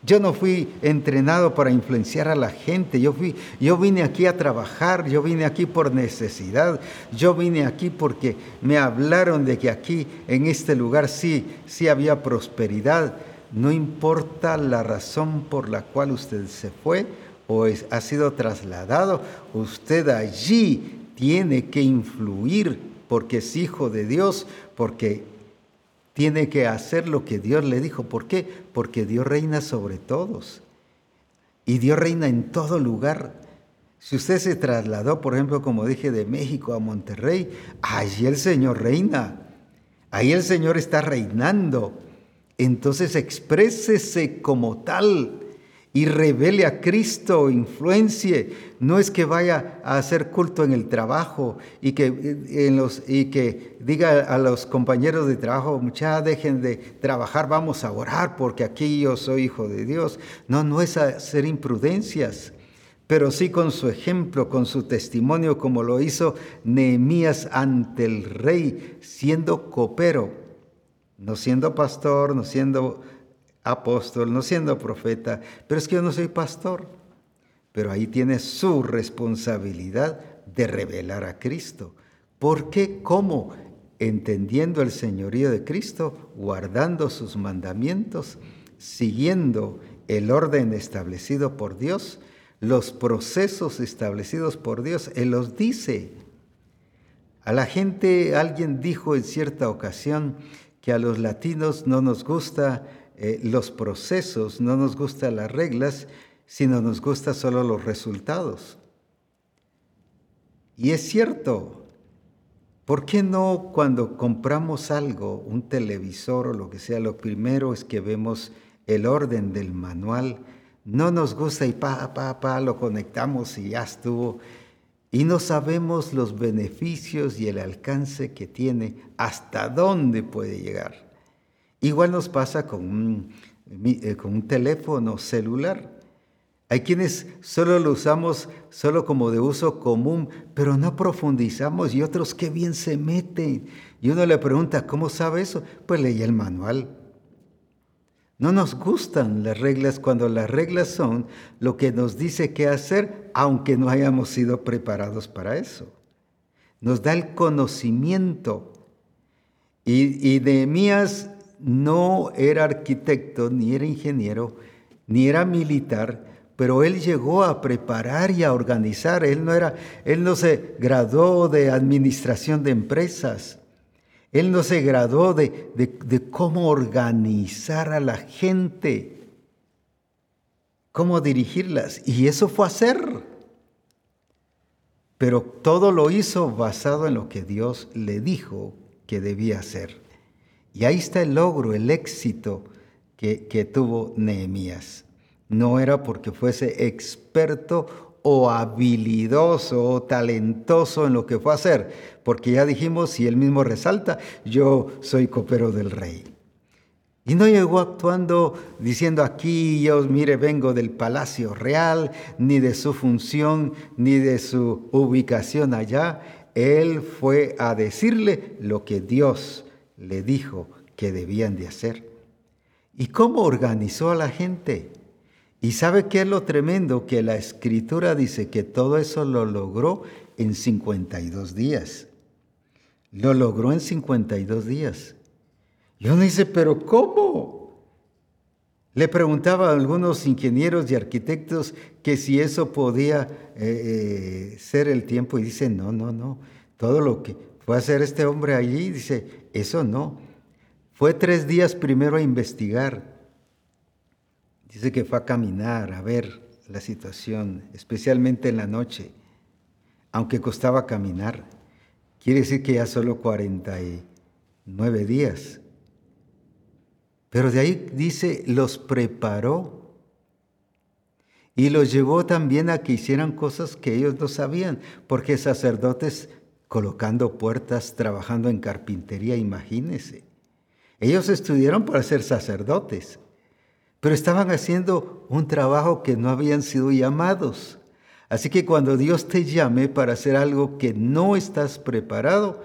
Yo no fui entrenado para influenciar a la gente. Yo, fui, yo vine aquí a trabajar, yo vine aquí por necesidad. Yo vine aquí porque me hablaron de que aquí, en este lugar, sí, sí había prosperidad. No importa la razón por la cual usted se fue o ha sido trasladado, usted allí tiene que influir porque es hijo de Dios, porque tiene que hacer lo que Dios le dijo. ¿Por qué? Porque Dios reina sobre todos. Y Dios reina en todo lugar. Si usted se trasladó, por ejemplo, como dije, de México a Monterrey, allí el Señor reina. Ahí el Señor está reinando. Entonces exprésese como tal y revele a Cristo, influencie. No es que vaya a hacer culto en el trabajo y que, eh, diga a los compañeros de trabajo, muchachos, dejen de trabajar, vamos a orar porque aquí yo soy hijo de Dios. No, no es hacer imprudencias, pero sí con su ejemplo, con su testimonio, como lo hizo Nehemías ante el rey, siendo copero, no siendo pastor, no siendo apóstol, no siendo profeta, pero es que yo no soy pastor. Pero ahí tiene su responsabilidad de revelar a Cristo. ¿Por qué? ¿Cómo? Entendiendo el señorío de Cristo, guardando sus mandamientos, siguiendo el orden establecido por Dios, los procesos establecidos por Dios. Él los dice. A la gente alguien dijo en cierta ocasión que a los latinos no nos gusta eh, los procesos, no nos gustan las reglas, sino nos gustan solo los resultados. Y es cierto, ¿por qué no cuando compramos algo, un televisor o lo que sea, lo primero es que vemos el orden del manual? No nos gusta y pa, pa, pa, lo conectamos y ya estuvo. Y no sabemos los beneficios y el alcance que tiene, hasta dónde puede llegar. Igual nos pasa con un, eh, con un teléfono celular. Hay quienes solo lo usamos solo como de uso común, pero no profundizamos y otros qué bien se meten. Y uno le pregunta, ¿cómo sabe eso? Pues leí el manual. No nos gustan las reglas cuando las reglas son lo que nos dice qué hacer, aunque no hayamos sido preparados para eso. Nos da el conocimiento. Y, y Nehemías no era arquitecto, ni era ingeniero, ni era militar, pero él llegó a preparar y a organizar. Él no, era, él no se graduó de administración de empresas. Él no se graduó de, de cómo organizar a la gente, cómo dirigirlas. Y eso fue hacer. Pero todo lo hizo basado en lo que Dios le dijo que debía hacer. Y ahí está el logro, el éxito que, que tuvo Nehemías no era porque fuese experto o habilidoso o talentoso en lo que fue a hacer, porque ya dijimos, y él mismo resalta, yo soy copero del rey. Y no llegó actuando diciendo aquí yo, mire, vengo del palacio real, ni de su función, ni de su ubicación allá. Él fue a decirle lo que Dios le dijo que debían de hacer. ¿Y cómo organizó a la gente? Y sabe qué es lo tremendo, que la escritura dice que todo eso lo logró en 52 días. Lo logró en 52 días. Y uno dice, pero ¿cómo? Le preguntaba a algunos ingenieros y arquitectos que si eso podía eh, eh, ser el tiempo y dice, no, no, no. Todo lo que fue a hacer este hombre allí, dice, eso no. Fue tres días primero a investigar Dice que fue a caminar, a ver la situación, especialmente en la noche, aunque costaba caminar. Quiere decir que ya solo 49 días. Pero de ahí dice, los preparó y los llevó también a que hicieran cosas que ellos no sabían, porque sacerdotes colocando puertas, trabajando en carpintería, imagínense. Ellos estudiaron para ser sacerdotes pero estaban haciendo un trabajo que no habían sido llamados. Así que cuando Dios te llame para hacer algo que no estás preparado,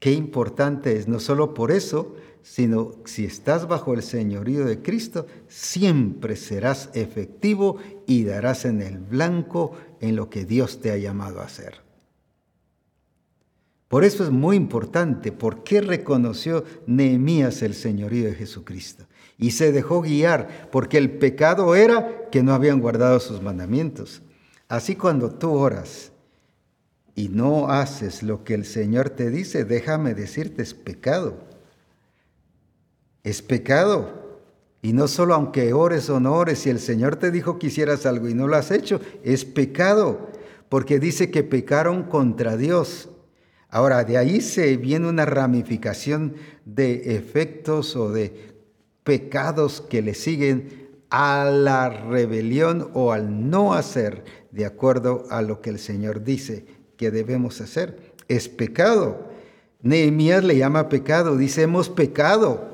qué importante es, no solo por eso, sino si estás bajo el señorío de Cristo, siempre serás efectivo y darás en el blanco en lo que Dios te ha llamado a hacer. Por eso es muy importante, ¿por qué reconoció Nehemías el señorío de Jesucristo? Y se dejó guiar, porque el pecado era que no habían guardado sus mandamientos. Así cuando tú oras y no haces lo que el Señor te dice, déjame decirte, es pecado. Es pecado. Y no solo aunque ores o no ores, si el Señor te dijo que hicieras algo y no lo has hecho, es pecado, porque dice que pecaron contra Dios. Ahora, de ahí se viene una ramificación de efectos o de pecados que le siguen a la rebelión o al no hacer de acuerdo a lo que el Señor dice que debemos hacer. Es pecado. Nehemías le llama pecado, dice hemos pecado.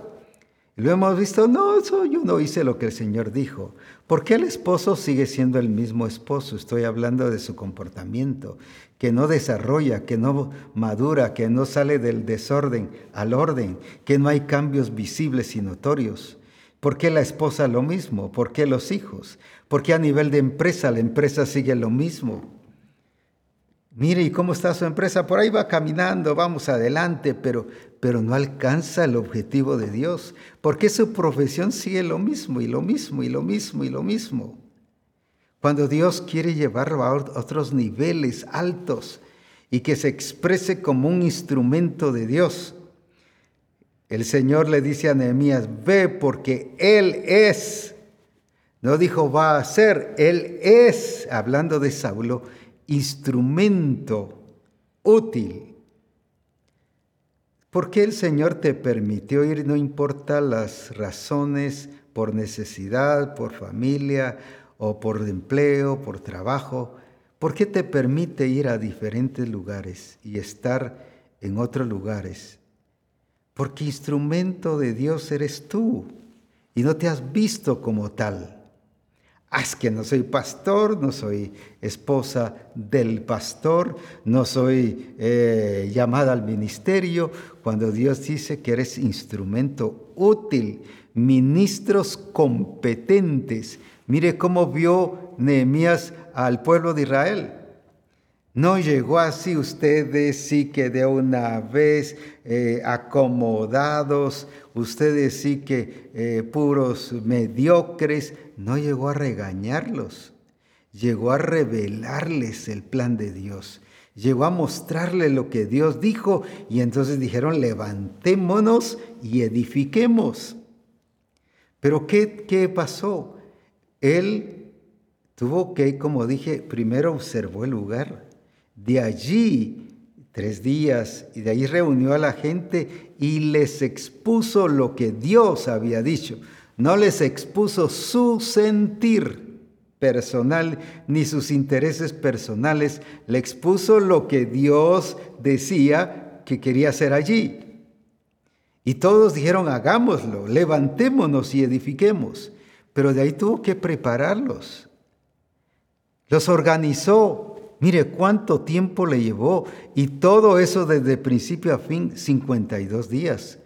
Lo hemos visto, no, eso yo no hice lo que el Señor dijo. ¿Por qué el esposo sigue siendo el mismo esposo? Estoy hablando de su comportamiento, que no desarrolla, que no madura, que no sale del desorden al orden, que no hay cambios visibles y notorios. ¿Por qué la esposa lo mismo? ¿Por qué los hijos? ¿Por qué a nivel de empresa la empresa sigue lo mismo? Mire, ¿y cómo está su empresa? Por ahí va caminando, vamos adelante, pero, pero no alcanza el objetivo de Dios, porque su profesión sigue lo mismo y lo mismo y lo mismo y lo mismo. Cuando Dios quiere llevarlo a otros niveles altos y que se exprese como un instrumento de Dios, El Señor le dice a Nehemías, ve porque Él es. No dijo va a ser, Él es, hablando de Saulo, instrumento útil. ¿Por qué el Señor te permitió ir? No importa las razones, por necesidad, por familia o por empleo, por trabajo. ¿Por qué te permite ir a diferentes lugares y estar en otros lugares? Porque instrumento de Dios eres tú y no te has visto como tal. Es que no soy pastor, no soy esposa del pastor, no soy eh, llamada al ministerio, cuando Dios dice que eres instrumento útil, ministros competentes. Mire cómo vio Nehemías al pueblo de Israel. No llegó así ustedes sí que de una vez eh, acomodados, ustedes sí que eh, puros mediocres, no llegó a regañarlos, llegó a revelarles el plan de Dios, llegó a mostrarle lo que Dios dijo y entonces dijeron, levantémonos y edifiquemos. Pero ¿qué, qué pasó? Él tuvo que, como dije, primero observó el lugar, de allí tres días y de ahí reunió a la gente y les expuso lo que Dios había dicho no les expuso su sentir personal ni sus intereses personales, le expuso lo que Dios decía que quería hacer allí. Y todos dijeron, hagámoslo, levantémonos y edifiquemos. Pero de ahí tuvo que prepararlos. Los organizó. Mire cuánto tiempo le llevó. Y todo eso desde principio a fin, 52 días.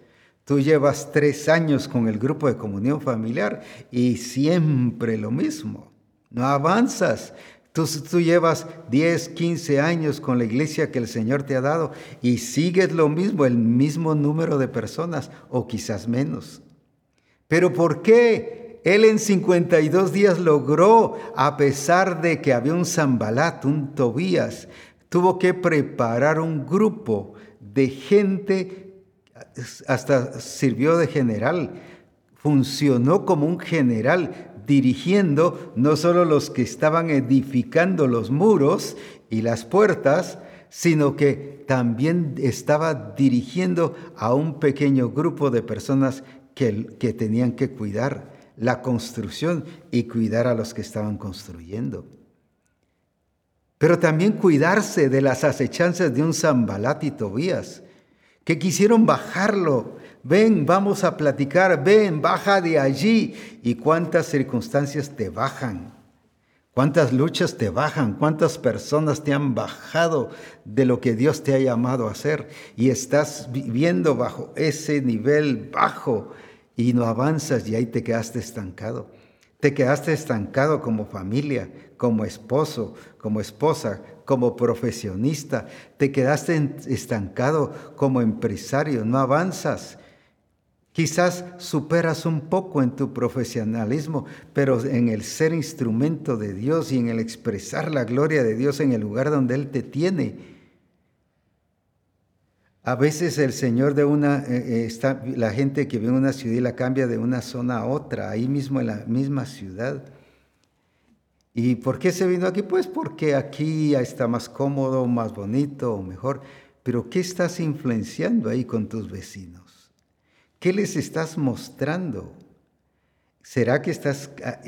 Tú llevas tres años con el grupo de comunión familiar y siempre lo mismo. No avanzas. Tú, tú, llevas 10, 15 años con la iglesia que el Señor te ha dado y sigues lo mismo, el mismo número de personas o quizás menos. Pero ¿por qué? Él en 52 días logró, a pesar de que había un Zambalat, un Tobías, tuvo que preparar un grupo de gente hasta sirvió de general, funcionó como un general, dirigiendo no solo los que estaban edificando los muros y las puertas, sino que también estaba dirigiendo a un pequeño grupo de personas que, que tenían que cuidar la construcción y cuidar a los que estaban construyendo. Pero también cuidarse de las acechanzas de un Zambalat y Tobías que quisieron bajarlo. Ven, vamos a platicar, ven, baja de allí. ¿Y cuántas circunstancias te bajan? ¿Cuántas luchas te bajan? ¿Cuántas personas te han bajado de lo que Dios te ha llamado a hacer? Y estás viviendo bajo ese nivel bajo y no avanzas y ahí te quedaste estancado. Te quedaste estancado como familia, como esposo, como esposa, como profesionista, te quedaste estancado como empresario, no avanzas. Quizás superas un poco en tu profesionalismo, pero en el ser instrumento de Dios y en el expresar la gloria de Dios en el lugar donde Él te tiene. A veces el Señor de una, eh, eh, está, la gente que vive en una ciudad y la cambia de una zona a otra, ahí mismo en la misma ciudad. ¿Y por qué se vino aquí? Pues porque aquí está más cómodo, más bonito mejor. Pero ¿qué estás influenciando ahí con tus vecinos? ¿Qué les estás mostrando? ¿Será que estás ah,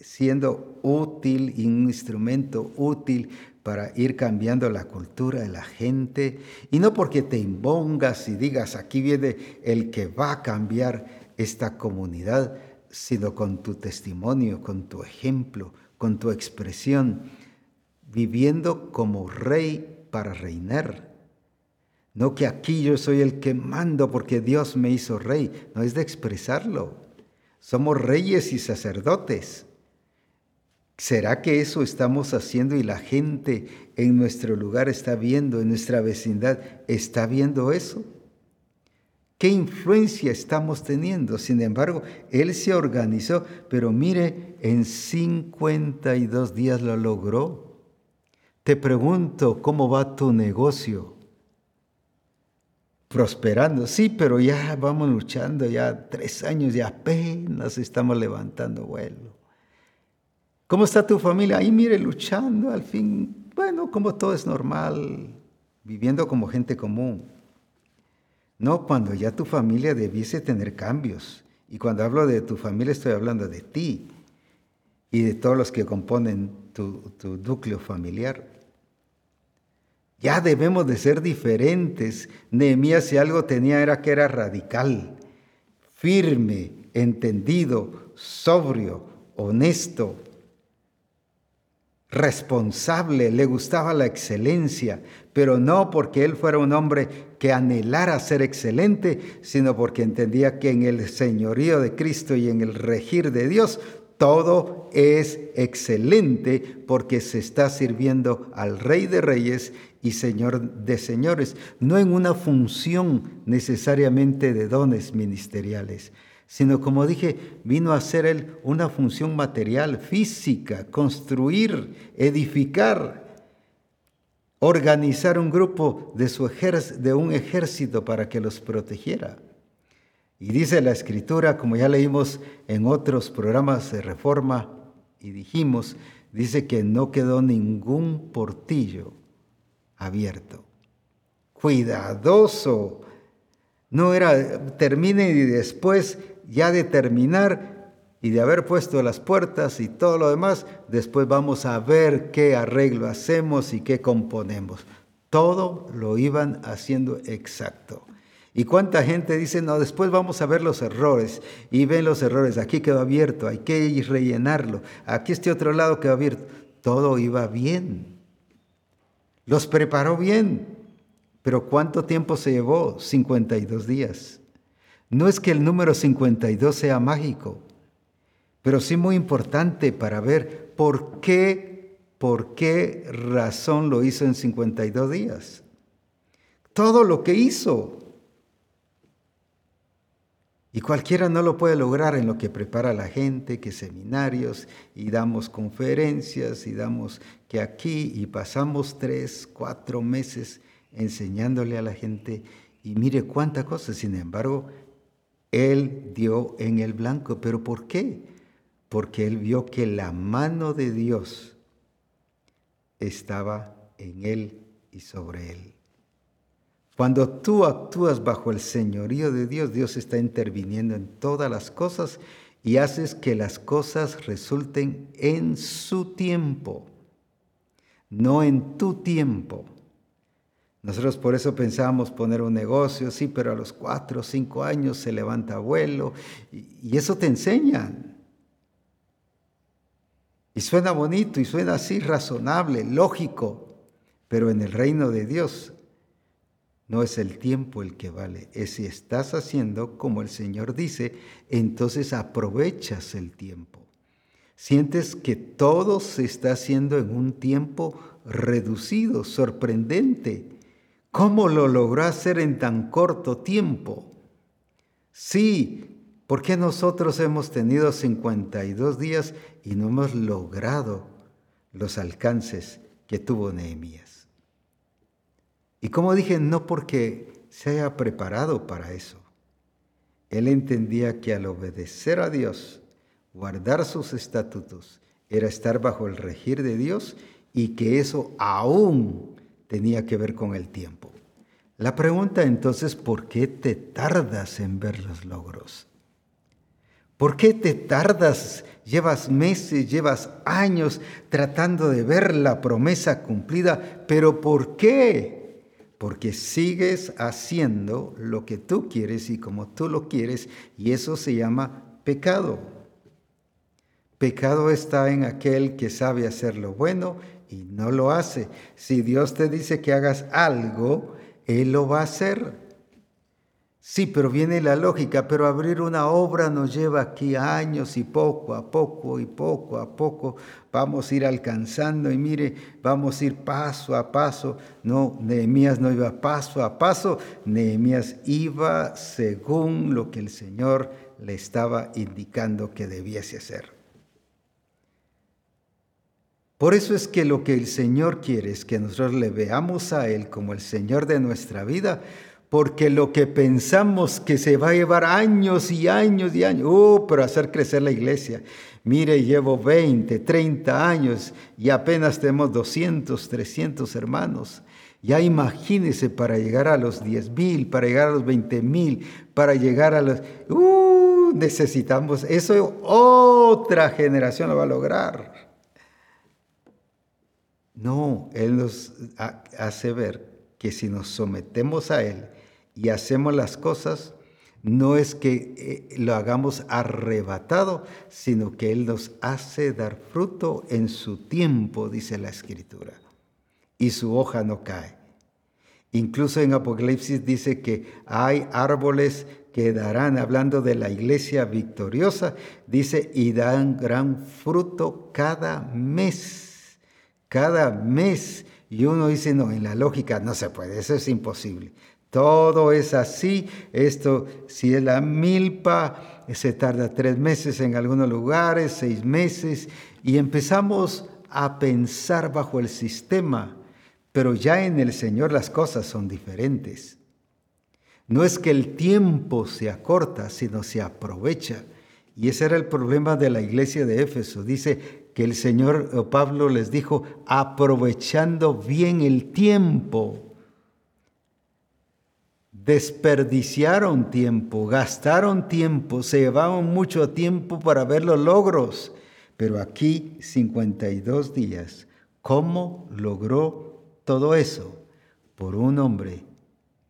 siendo útil y un instrumento útil para ir cambiando la cultura de la gente? Y no porque te impongas y digas, aquí viene el que va a cambiar esta comunidad, sino con tu testimonio, con tu ejemplo, con tu expresión, viviendo como rey para reinar. No que aquí yo soy el que mando porque Dios me hizo rey, no es de expresarlo. Somos reyes y sacerdotes. ¿Será que eso estamos haciendo y la gente en nuestro lugar está viendo, en nuestra vecindad está viendo eso? ¿Qué influencia estamos teniendo? Sin embargo, él se organizó, pero mire, en 52 días lo logró. Te pregunto, ¿cómo va tu negocio? prosperando. Sí, pero ya vamos luchando, ya tres años, ya apenas estamos levantando vuelo. ¿Cómo está tu familia? Ahí mire, luchando, al fin, bueno, como todo es normal, viviendo como gente común. No, cuando ya tu familia debiese tener cambios. Y cuando hablo de tu familia estoy hablando de ti y de todos los que componen tu, tu núcleo familiar. Ya debemos de ser diferentes. Nehemías si algo tenía era que era radical, firme, entendido, sobrio, honesto, responsable, le gustaba la excelencia, pero no porque él fuera un hombre que anhelara ser excelente, sino porque entendía que en el señorío de Cristo y en el regir de Dios todo es excelente porque se está sirviendo al Rey de Reyes y Señor de señores, no en una función necesariamente de dones ministeriales, sino como dije, vino a ser Él una función material, física, construir, edificar, organizar un grupo de, su de un ejército para que los protegiera. Y dice la escritura, como ya leímos en otros programas de reforma y dijimos, dice que no quedó ningún portillo abierto. Cuidadoso. No era termine y después ya de terminar y de haber puesto las puertas y todo lo demás, después vamos a ver qué arreglo hacemos y qué componemos. Todo lo iban haciendo exacto. ¿Y cuánta gente dice, no, después vamos a ver los errores y ven los errores, aquí quedó abierto, hay que rellenarlo, aquí este otro lado quedó abierto. Todo iba bien. Los preparó bien, pero ¿cuánto tiempo se llevó? 52 días. No es que el número 52 sea mágico, pero sí muy importante para ver por qué, por qué razón lo hizo en 52 días. Todo lo que hizo. Y cualquiera no lo puede lograr en lo que prepara la gente, que seminarios, y damos conferencias, y damos que aquí, y pasamos tres, cuatro meses enseñándole a la gente, y mire cuánta cosa, sin embargo, él dio en el blanco. ¿Pero por qué? Porque él vio que la mano de Dios estaba en él y sobre él. Cuando tú actúas bajo el señorío de Dios, Dios está interviniendo en todas las cosas y haces que las cosas resulten en su tiempo, no en tu tiempo. Nosotros por eso pensábamos poner un negocio, sí, pero a los cuatro o cinco años se levanta abuelo y, eso te enseñan. Y suena bonito y suena así razonable, lógico, pero en el reino de Dios no es el tiempo el que vale, es si estás haciendo como el Señor dice, entonces aprovechas el tiempo. Sientes que todo se está haciendo en un tiempo reducido, sorprendente. ¿Cómo lo logró hacer en tan corto tiempo? Sí, porque nosotros hemos tenido 52 días y no hemos logrado los alcances que tuvo Nehemías? Y como dije, no porque se haya preparado para eso. Él entendía que al obedecer a Dios, guardar sus estatutos, era estar bajo el regir de Dios y que eso aún tenía que ver con el tiempo. La pregunta entonces, ¿por qué te tardas en ver los logros? ¿Por qué te tardas? Llevas meses, llevas años tratando de ver la promesa cumplida, pero ¿por qué? porque sigues haciendo lo que tú quieres y como tú lo quieres, y eso se llama pecado. Pecado está en aquel que sabe hacer lo bueno y no lo hace. Si Dios te dice que hagas algo, Él lo va a hacer. Sí, pero viene la lógica, pero abrir una obra nos lleva aquí años y poco a poco y poco a poco vamos a ir alcanzando y mire, vamos a ir paso a paso. No, Nehemías no iba paso a paso, Nehemías iba según lo que el Señor le estaba indicando que debiese hacer. Por eso es que lo que el Señor quiere es que nosotros le veamos a Él como el Señor de nuestra vida, porque lo que pensamos que se va a llevar años y años y años, uh, pero hacer crecer la iglesia. Mire, llevo 20, 30 años y apenas tenemos 200, 300 hermanos. Ya imagínese para llegar a los 10 mil, para llegar a los 20 mil, para llegar a los... Uh, necesitamos, eso otra generación lo va a lograr. No, Él nos hace ver que si nos sometemos a Él y hacemos las cosas, no es que eh, lo hagamos arrebatado, sino que Él nos hace dar fruto en su tiempo, dice la Escritura, y su hoja no cae. Incluso en Apocalipsis dice que hay árboles que darán, hablando de la iglesia victoriosa, dice, y dan gran fruto cada mes, cada mes. Y uno dice, no, en la lógica no se puede, eso es imposible. Todo es así. Esto, si es la milpa, se tarda tres meses en algunos lugares, seis meses, y empezamos a pensar bajo el sistema, pero ya en el Señor las cosas son diferentes. No es que el tiempo se acorta, sino se aprovecha. Y ese era el problema de la iglesia de Éfeso. Dice que el Señor Pablo les dijo, aprovechando bien el tiempo desperdiciaron tiempo, gastaron tiempo, se llevaron mucho tiempo para ver los logros. Pero aquí 52 días, ¿cómo logró todo eso? Por un hombre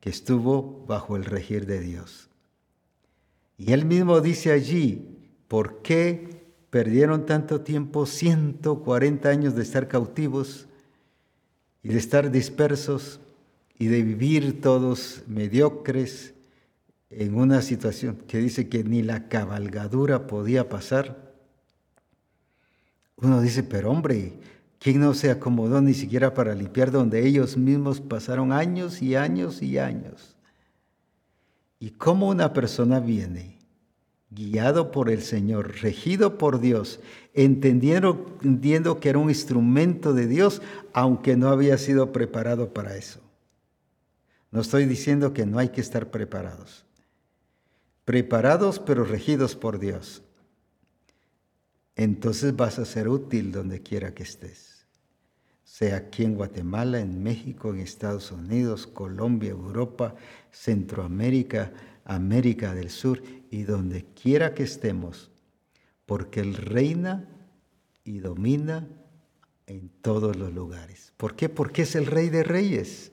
que estuvo bajo el regir de Dios. Y él mismo dice allí, ¿por qué perdieron tanto tiempo, 140 años de estar cautivos y de estar dispersos? y de vivir todos mediocres en una situación que dice que ni la cabalgadura podía pasar. Uno dice, pero hombre, ¿quién no se acomodó ni siquiera para limpiar donde ellos mismos pasaron años y años y años? ¿Y cómo una persona viene guiado por el Señor, regido por Dios, entendiendo, que era un instrumento de Dios, aunque no había sido preparado para eso? No estoy diciendo que no hay que estar preparados. Preparados pero regidos por Dios. Entonces vas a ser útil donde quiera que estés. Sea aquí en Guatemala, en México, en Estados Unidos, Colombia, Europa, Centroamérica, América del Sur y donde quiera que estemos. Porque Él reina y domina en todos los lugares. ¿Por qué? Porque es el Rey de Reyes.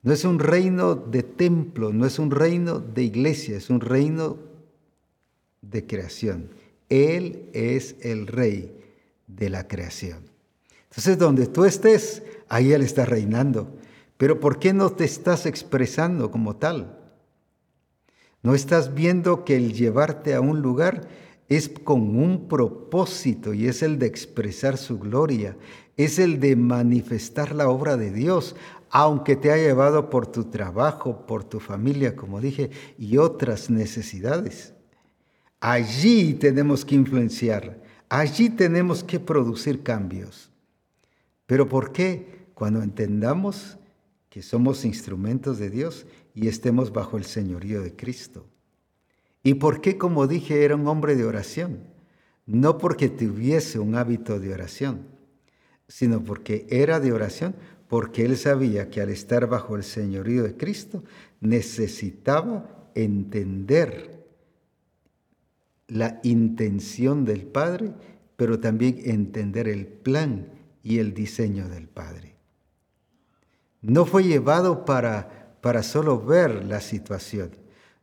No es un reino de templo, no es un reino de iglesia, es un reino de creación. Él es el rey de la creación. Entonces, donde tú estés, ahí Él está reinando. Pero ¿por qué no te estás expresando como tal? ¿No estás viendo que el llevarte a un lugar es con un propósito y es el de expresar su gloria, es el de manifestar la obra de Dios, aunque te ha llevado por tu trabajo, por tu familia, como dije, y otras necesidades. Allí tenemos que influenciar, allí tenemos que producir cambios. ¿Pero por qué? Cuando entendamos que somos instrumentos de Dios y estemos bajo el señorío de Cristo. ¿Y por qué, como dije, era un hombre de oración? No porque tuviese un hábito de oración, sino porque era de oración, porque él sabía que al estar bajo el señorío de Cristo necesitaba entender la intención del Padre, pero también entender el plan y el diseño del Padre. No fue llevado para, para solo ver la situación,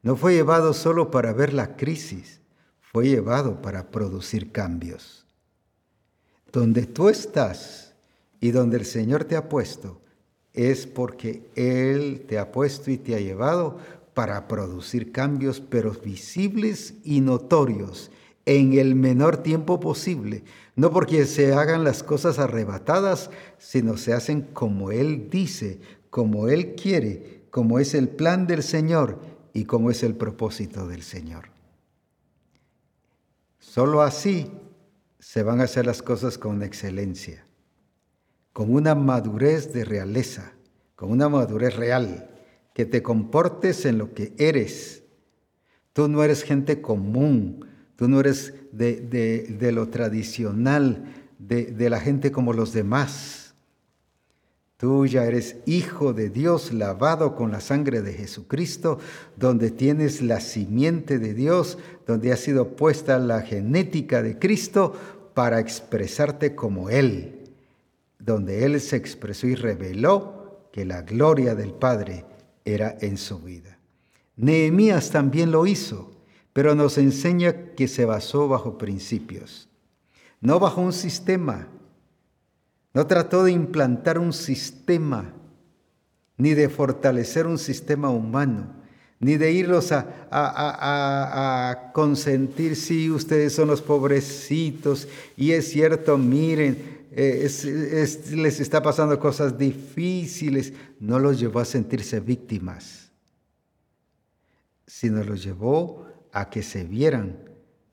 no fue llevado solo para ver la crisis, fue llevado para producir cambios. Donde tú estás, y donde el Señor te ha puesto es porque Él te ha puesto y te ha llevado para producir cambios, pero visibles y notorios en el menor tiempo posible. No porque se hagan las cosas arrebatadas, sino se hacen como Él dice, como Él quiere, como es el plan del Señor y como es el propósito del Señor. Solo así se van a hacer las cosas con excelencia con una madurez de realeza, con una madurez real, que te comportes en lo que eres. Tú no eres gente común, tú no eres de, lo tradicional, de la gente como los demás. Tú ya eres hijo de Dios, lavado con la sangre de Jesucristo, donde tienes la simiente de Dios, donde ha sido puesta la genética de Cristo para expresarte como Él, donde Él se expresó y reveló que la gloria del Padre era en su vida. Nehemías también lo hizo, pero nos enseña que se basó bajo principios, no bajo un sistema, no trató de implantar un sistema, ni de fortalecer un sistema humano, ni de irlos a, consentir, sí, ustedes son los pobrecitos, y es cierto, miren, eh, les está pasando cosas difíciles. No los llevó a sentirse víctimas, sino los llevó a que se vieran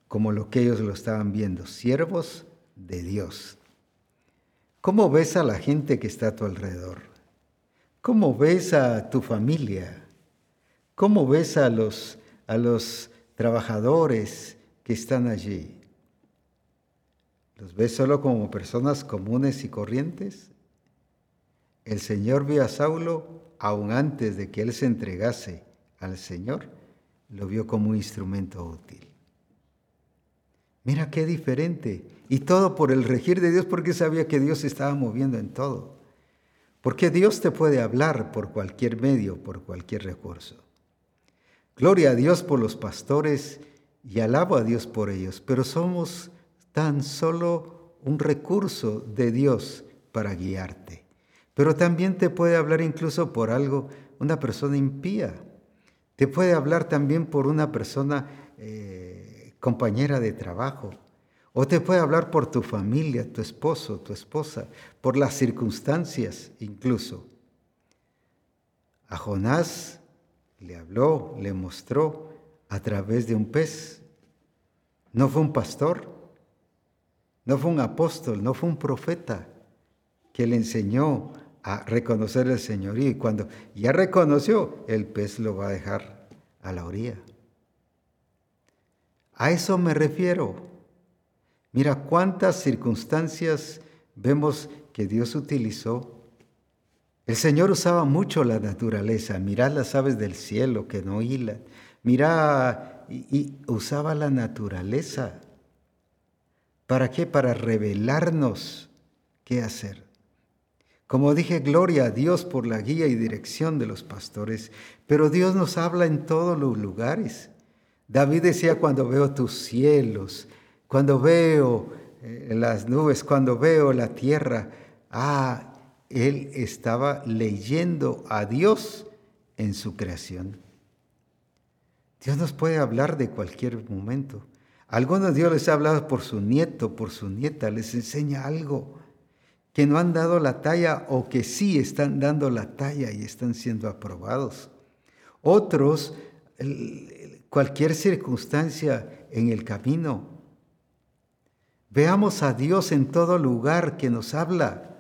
como lo que ellos lo estaban viendo, siervos de Dios. ¿Cómo ves a la gente que está a tu alrededor? ¿Cómo ves a tu familia? ¿Cómo ves a los, a los trabajadores que están allí? ¿Los ves solo como personas comunes y corrientes? El Señor vio a Saulo aún antes de que él se entregase al Señor, lo vio como un instrumento útil. Mira qué diferente. Y todo por el regir de Dios porque sabía que Dios se estaba moviendo en todo. Porque Dios te puede hablar por cualquier medio, por cualquier recurso. Gloria a Dios por los pastores y alabo a Dios por ellos, pero somos tan solo un recurso de Dios para guiarte. Pero también te puede hablar incluso por algo, una persona impía. Te puede hablar también por una persona eh, compañera de trabajo. O te puede hablar por tu familia, tu esposo, tu esposa, por las circunstancias incluso. A Jonás le habló, le mostró a través de un pez. No fue un pastor, no fue un apóstol, no fue un profeta que le enseñó a reconocer el Señorío. Y cuando ya reconoció, el pez lo va a dejar a la orilla. A eso me refiero. Mira cuántas circunstancias vemos que Dios utilizó. El Señor usaba mucho la naturaleza. Mirad las aves del cielo que no hilan. Mira, y, usaba la naturaleza. ¿Para qué? Para revelarnos qué hacer. Como dije, gloria a Dios por la guía y dirección de los pastores, pero Dios nos habla en todos los lugares. David decía, cuando veo tus cielos, cuando veo eh, las nubes, cuando veo la tierra, ah, él estaba leyendo a Dios en su creación. Dios nos puede hablar de cualquier momento. algunos Dios les ha hablado por su nieto, por su nieta, les enseña algo que no han dado la talla o que sí están dando la talla y están siendo aprobados. Otros cualquier circunstancia en el camino. Veamos a Dios en todo lugar que nos habla.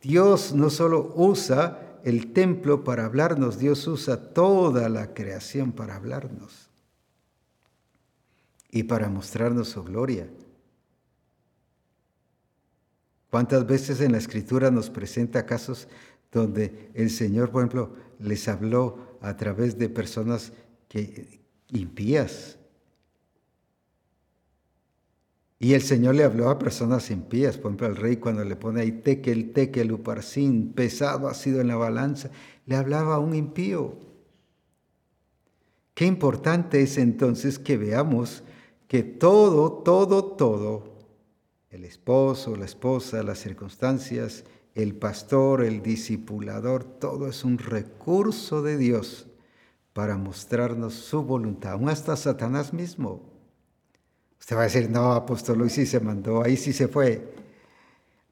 Dios no solo usa el templo para hablarnos, Dios usa toda la creación para hablarnos y para mostrarnos su gloria. ¿Cuántas veces en la escritura nos presenta casos donde el Señor, por ejemplo, les habló a través de personas que impías. Y el Señor le habló a personas impías, por ejemplo al rey cuando le pone ahí tekel, tekel, uparsin, pesado ha sido en la balanza, le hablaba a un impío. Qué importante es entonces que veamos que todo, todo, todo, el esposo, la esposa, las circunstancias, el pastor, el discipulador, todo es un recurso de Dios para mostrarnos su voluntad, aún hasta Satanás mismo. Usted va a decir, no, apóstol Luis sí se mandó, ahí sí se fue,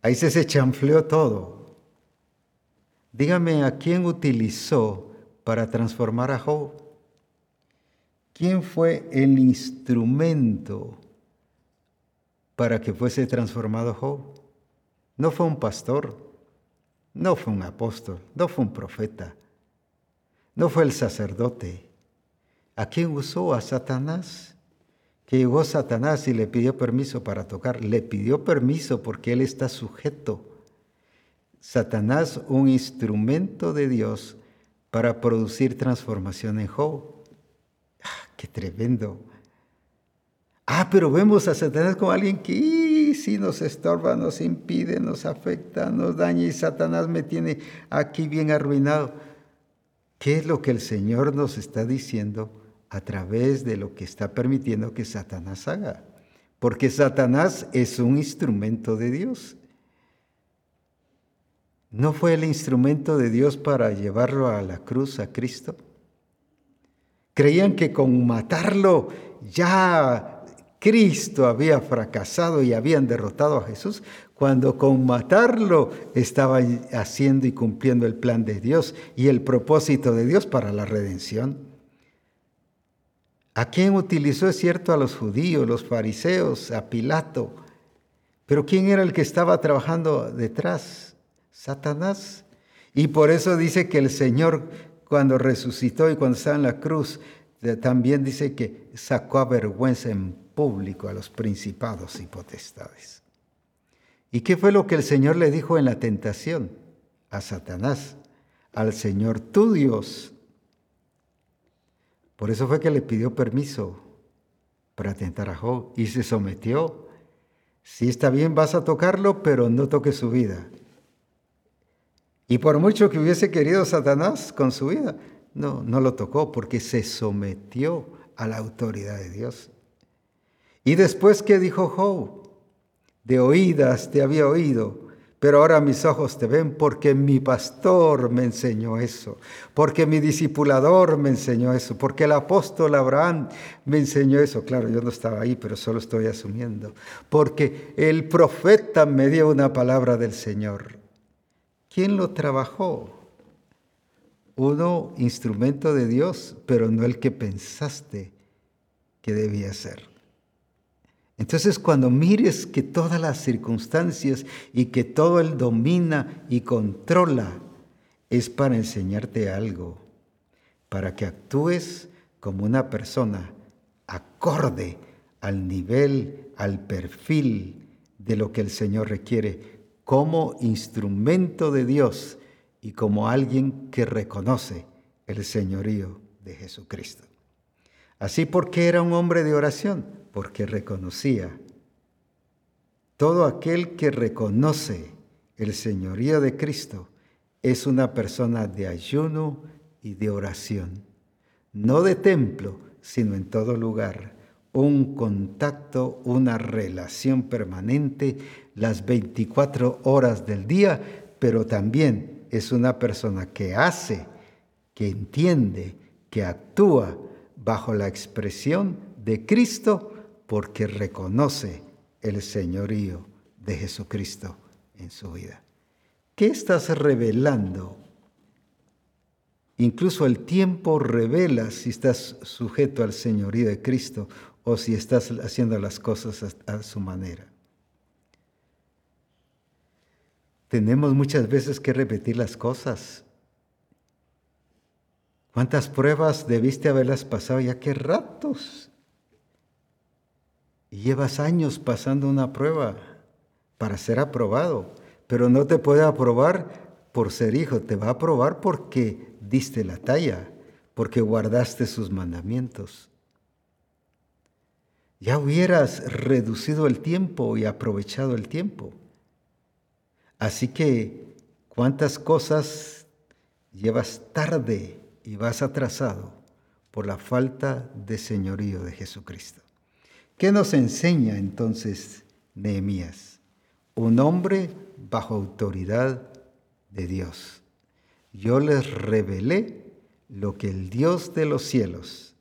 ahí se chanfleó todo. Dígame a quién utilizó para transformar a Job. ¿Quién fue el instrumento para que fuese transformado Job? No fue un pastor, no fue un apóstol, no fue un profeta, No fue el sacerdote. ¿A quién usó? A Satanás. Que llegó Satanás y le pidió permiso para tocar. Le pidió permiso porque él está sujeto. Satanás, un instrumento de Dios para producir transformación en Job. Ah, ¡Qué tremendo! Ah, pero vemos a Satanás como alguien que si nos estorba, nos impide, nos afecta, nos daña y Satanás me tiene aquí bien arruinado. ¿Qué es lo que el Señor nos está diciendo a través de lo que está permitiendo que Satanás haga? Porque Satanás es un instrumento de Dios. ¿No fue el instrumento de Dios para llevarlo a la cruz a Cristo? Creían que con matarlo ya Cristo había fracasado y habían derrotado a Jesús, cuando con matarlo estaban haciendo y cumpliendo el plan de Dios y el propósito de Dios para la redención. ¿A quién utilizó, es cierto, a los judíos, los fariseos, a Pilato? Pero ¿quién era el que estaba trabajando detrás? Satanás. Y por eso dice que el Señor cuando resucitó y cuando estaba en la cruz, también dice que sacó a vergüenza en público a los principados y potestades. ¿Y qué fue lo que el Señor le dijo en la tentación a Satanás? Al Señor tu Dios. Por eso fue que le pidió permiso para tentar a Job y se sometió. Si está bien, vas a tocarlo, pero no toques su vida. Y por mucho que hubiese querido Satanás con su vida, no, no lo tocó porque se sometió a la autoridad de Dios. Y después, ¿qué dijo Job? De oídas te había oído, pero ahora mis ojos te ven porque mi pastor me enseñó eso, porque mi discipulador me enseñó eso, porque el apóstol Abraham me enseñó eso. Claro, yo no estaba ahí, pero solo estoy asumiendo. Porque el profeta me dio una palabra del Señor. ¿Quién lo trabajó? Uno, instrumento de Dios, pero no el que pensaste que debía ser. Entonces cuando mires que todas las circunstancias y que todo Él domina y controla, es para enseñarte algo, para que actúes como una persona acorde al nivel, al perfil de lo que el Señor requiere como instrumento de Dios y como alguien que reconoce el señorío de Jesucristo. Así porque era un hombre de oración, porque reconocía. Todo aquel que reconoce el señorío de Cristo es una persona de ayuno y de oración, no de templo, sino en todo lugar, un contacto, una relación permanente las 24 horas del día, pero también es una persona que hace, que entiende, que actúa bajo la expresión de Cristo porque reconoce el señorío de Jesucristo en su vida. ¿Qué estás revelando? Incluso el tiempo revela si estás sujeto al señorío de Cristo o si estás haciendo las cosas a su manera. tenemos muchas veces que repetir las cosas. ¿Cuántas pruebas debiste haberlas pasado ya qué ratos? Y llevas años pasando una prueba para ser aprobado, pero no te puede aprobar por ser hijo, te va a aprobar porque diste la talla, porque guardaste sus mandamientos. Ya hubieras reducido el tiempo y aprovechado el tiempo. Así que, ¿cuántas cosas llevas tarde y vas atrasado por la falta de señorío de Jesucristo? ¿Qué nos enseña entonces Nehemías? Un hombre bajo autoridad de Dios. Yo les revelé lo que el Dios de los cielos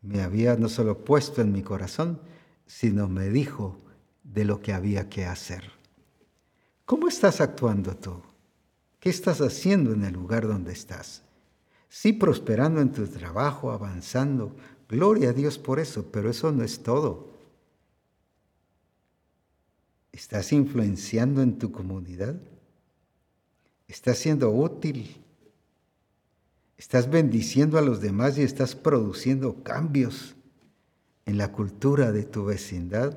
me había no solo puesto en mi corazón, sino me dijo de lo que había que hacer. ¿Cómo estás actuando tú? ¿Qué estás haciendo en el lugar donde estás? Sí, prosperando en tu trabajo, avanzando. Gloria a Dios por eso, pero eso no es todo. ¿Estás influenciando en tu comunidad? ¿Estás siendo útil? ¿Estás bendiciendo a los demás y estás produciendo cambios en la cultura de tu vecindad?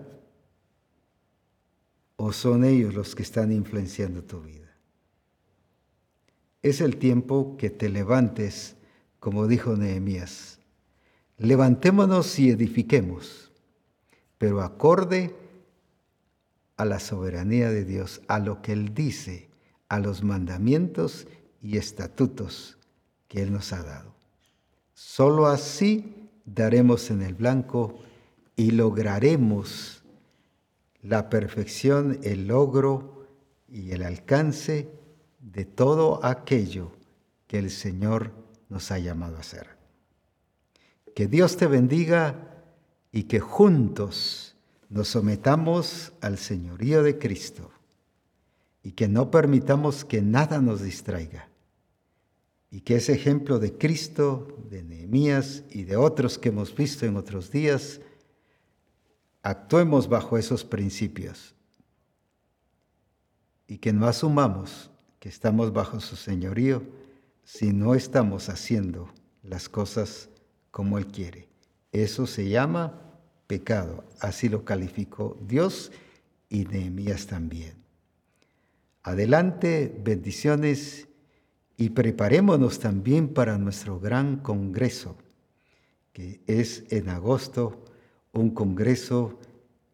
¿O son ellos los que están influenciando tu vida? Es el tiempo que te levantes, como dijo Nehemías. Levantémonos y edifiquemos, pero acorde a la soberanía de Dios, a lo que Él dice, a los mandamientos y estatutos que Él nos ha dado. Solo así daremos en el blanco y lograremos la perfección, el logro y el alcance de todo aquello que el Señor nos ha llamado a hacer. Que Dios te bendiga y que juntos nos sometamos al señorío de Cristo y que no permitamos que nada nos distraiga y que ese ejemplo de Cristo, de Nehemías y de otros que hemos visto en otros días, actuemos bajo esos principios y que no asumamos que estamos bajo su señorío si no estamos haciendo las cosas como Él quiere. Eso se llama pecado, así lo calificó Dios y Nehemías también. Adelante, bendiciones y preparémonos también para nuestro gran congreso, que es en agosto, un congreso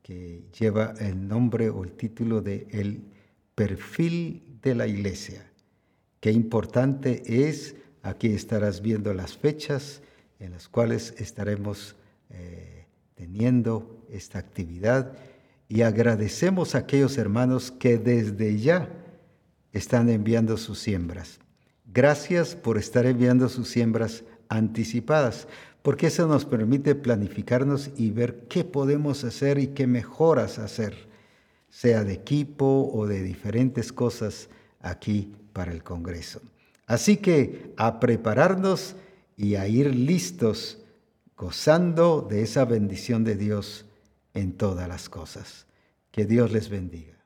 que lleva el nombre o el título de El perfil de la iglesia. Qué importante es, aquí estarás viendo las fechas en las cuales estaremos eh, teniendo esta actividad y agradecemos a aquellos hermanos que desde ya están enviando sus siembras. Gracias por estar enviando sus siembras anticipadas, porque eso nos permite planificarnos y ver qué podemos hacer y qué mejoras hacer, sea de equipo o de diferentes cosas aquí para el Congreso. Así que a prepararnos y a ir listos, gozando de esa bendición de Dios en todas las cosas. Que Dios les bendiga.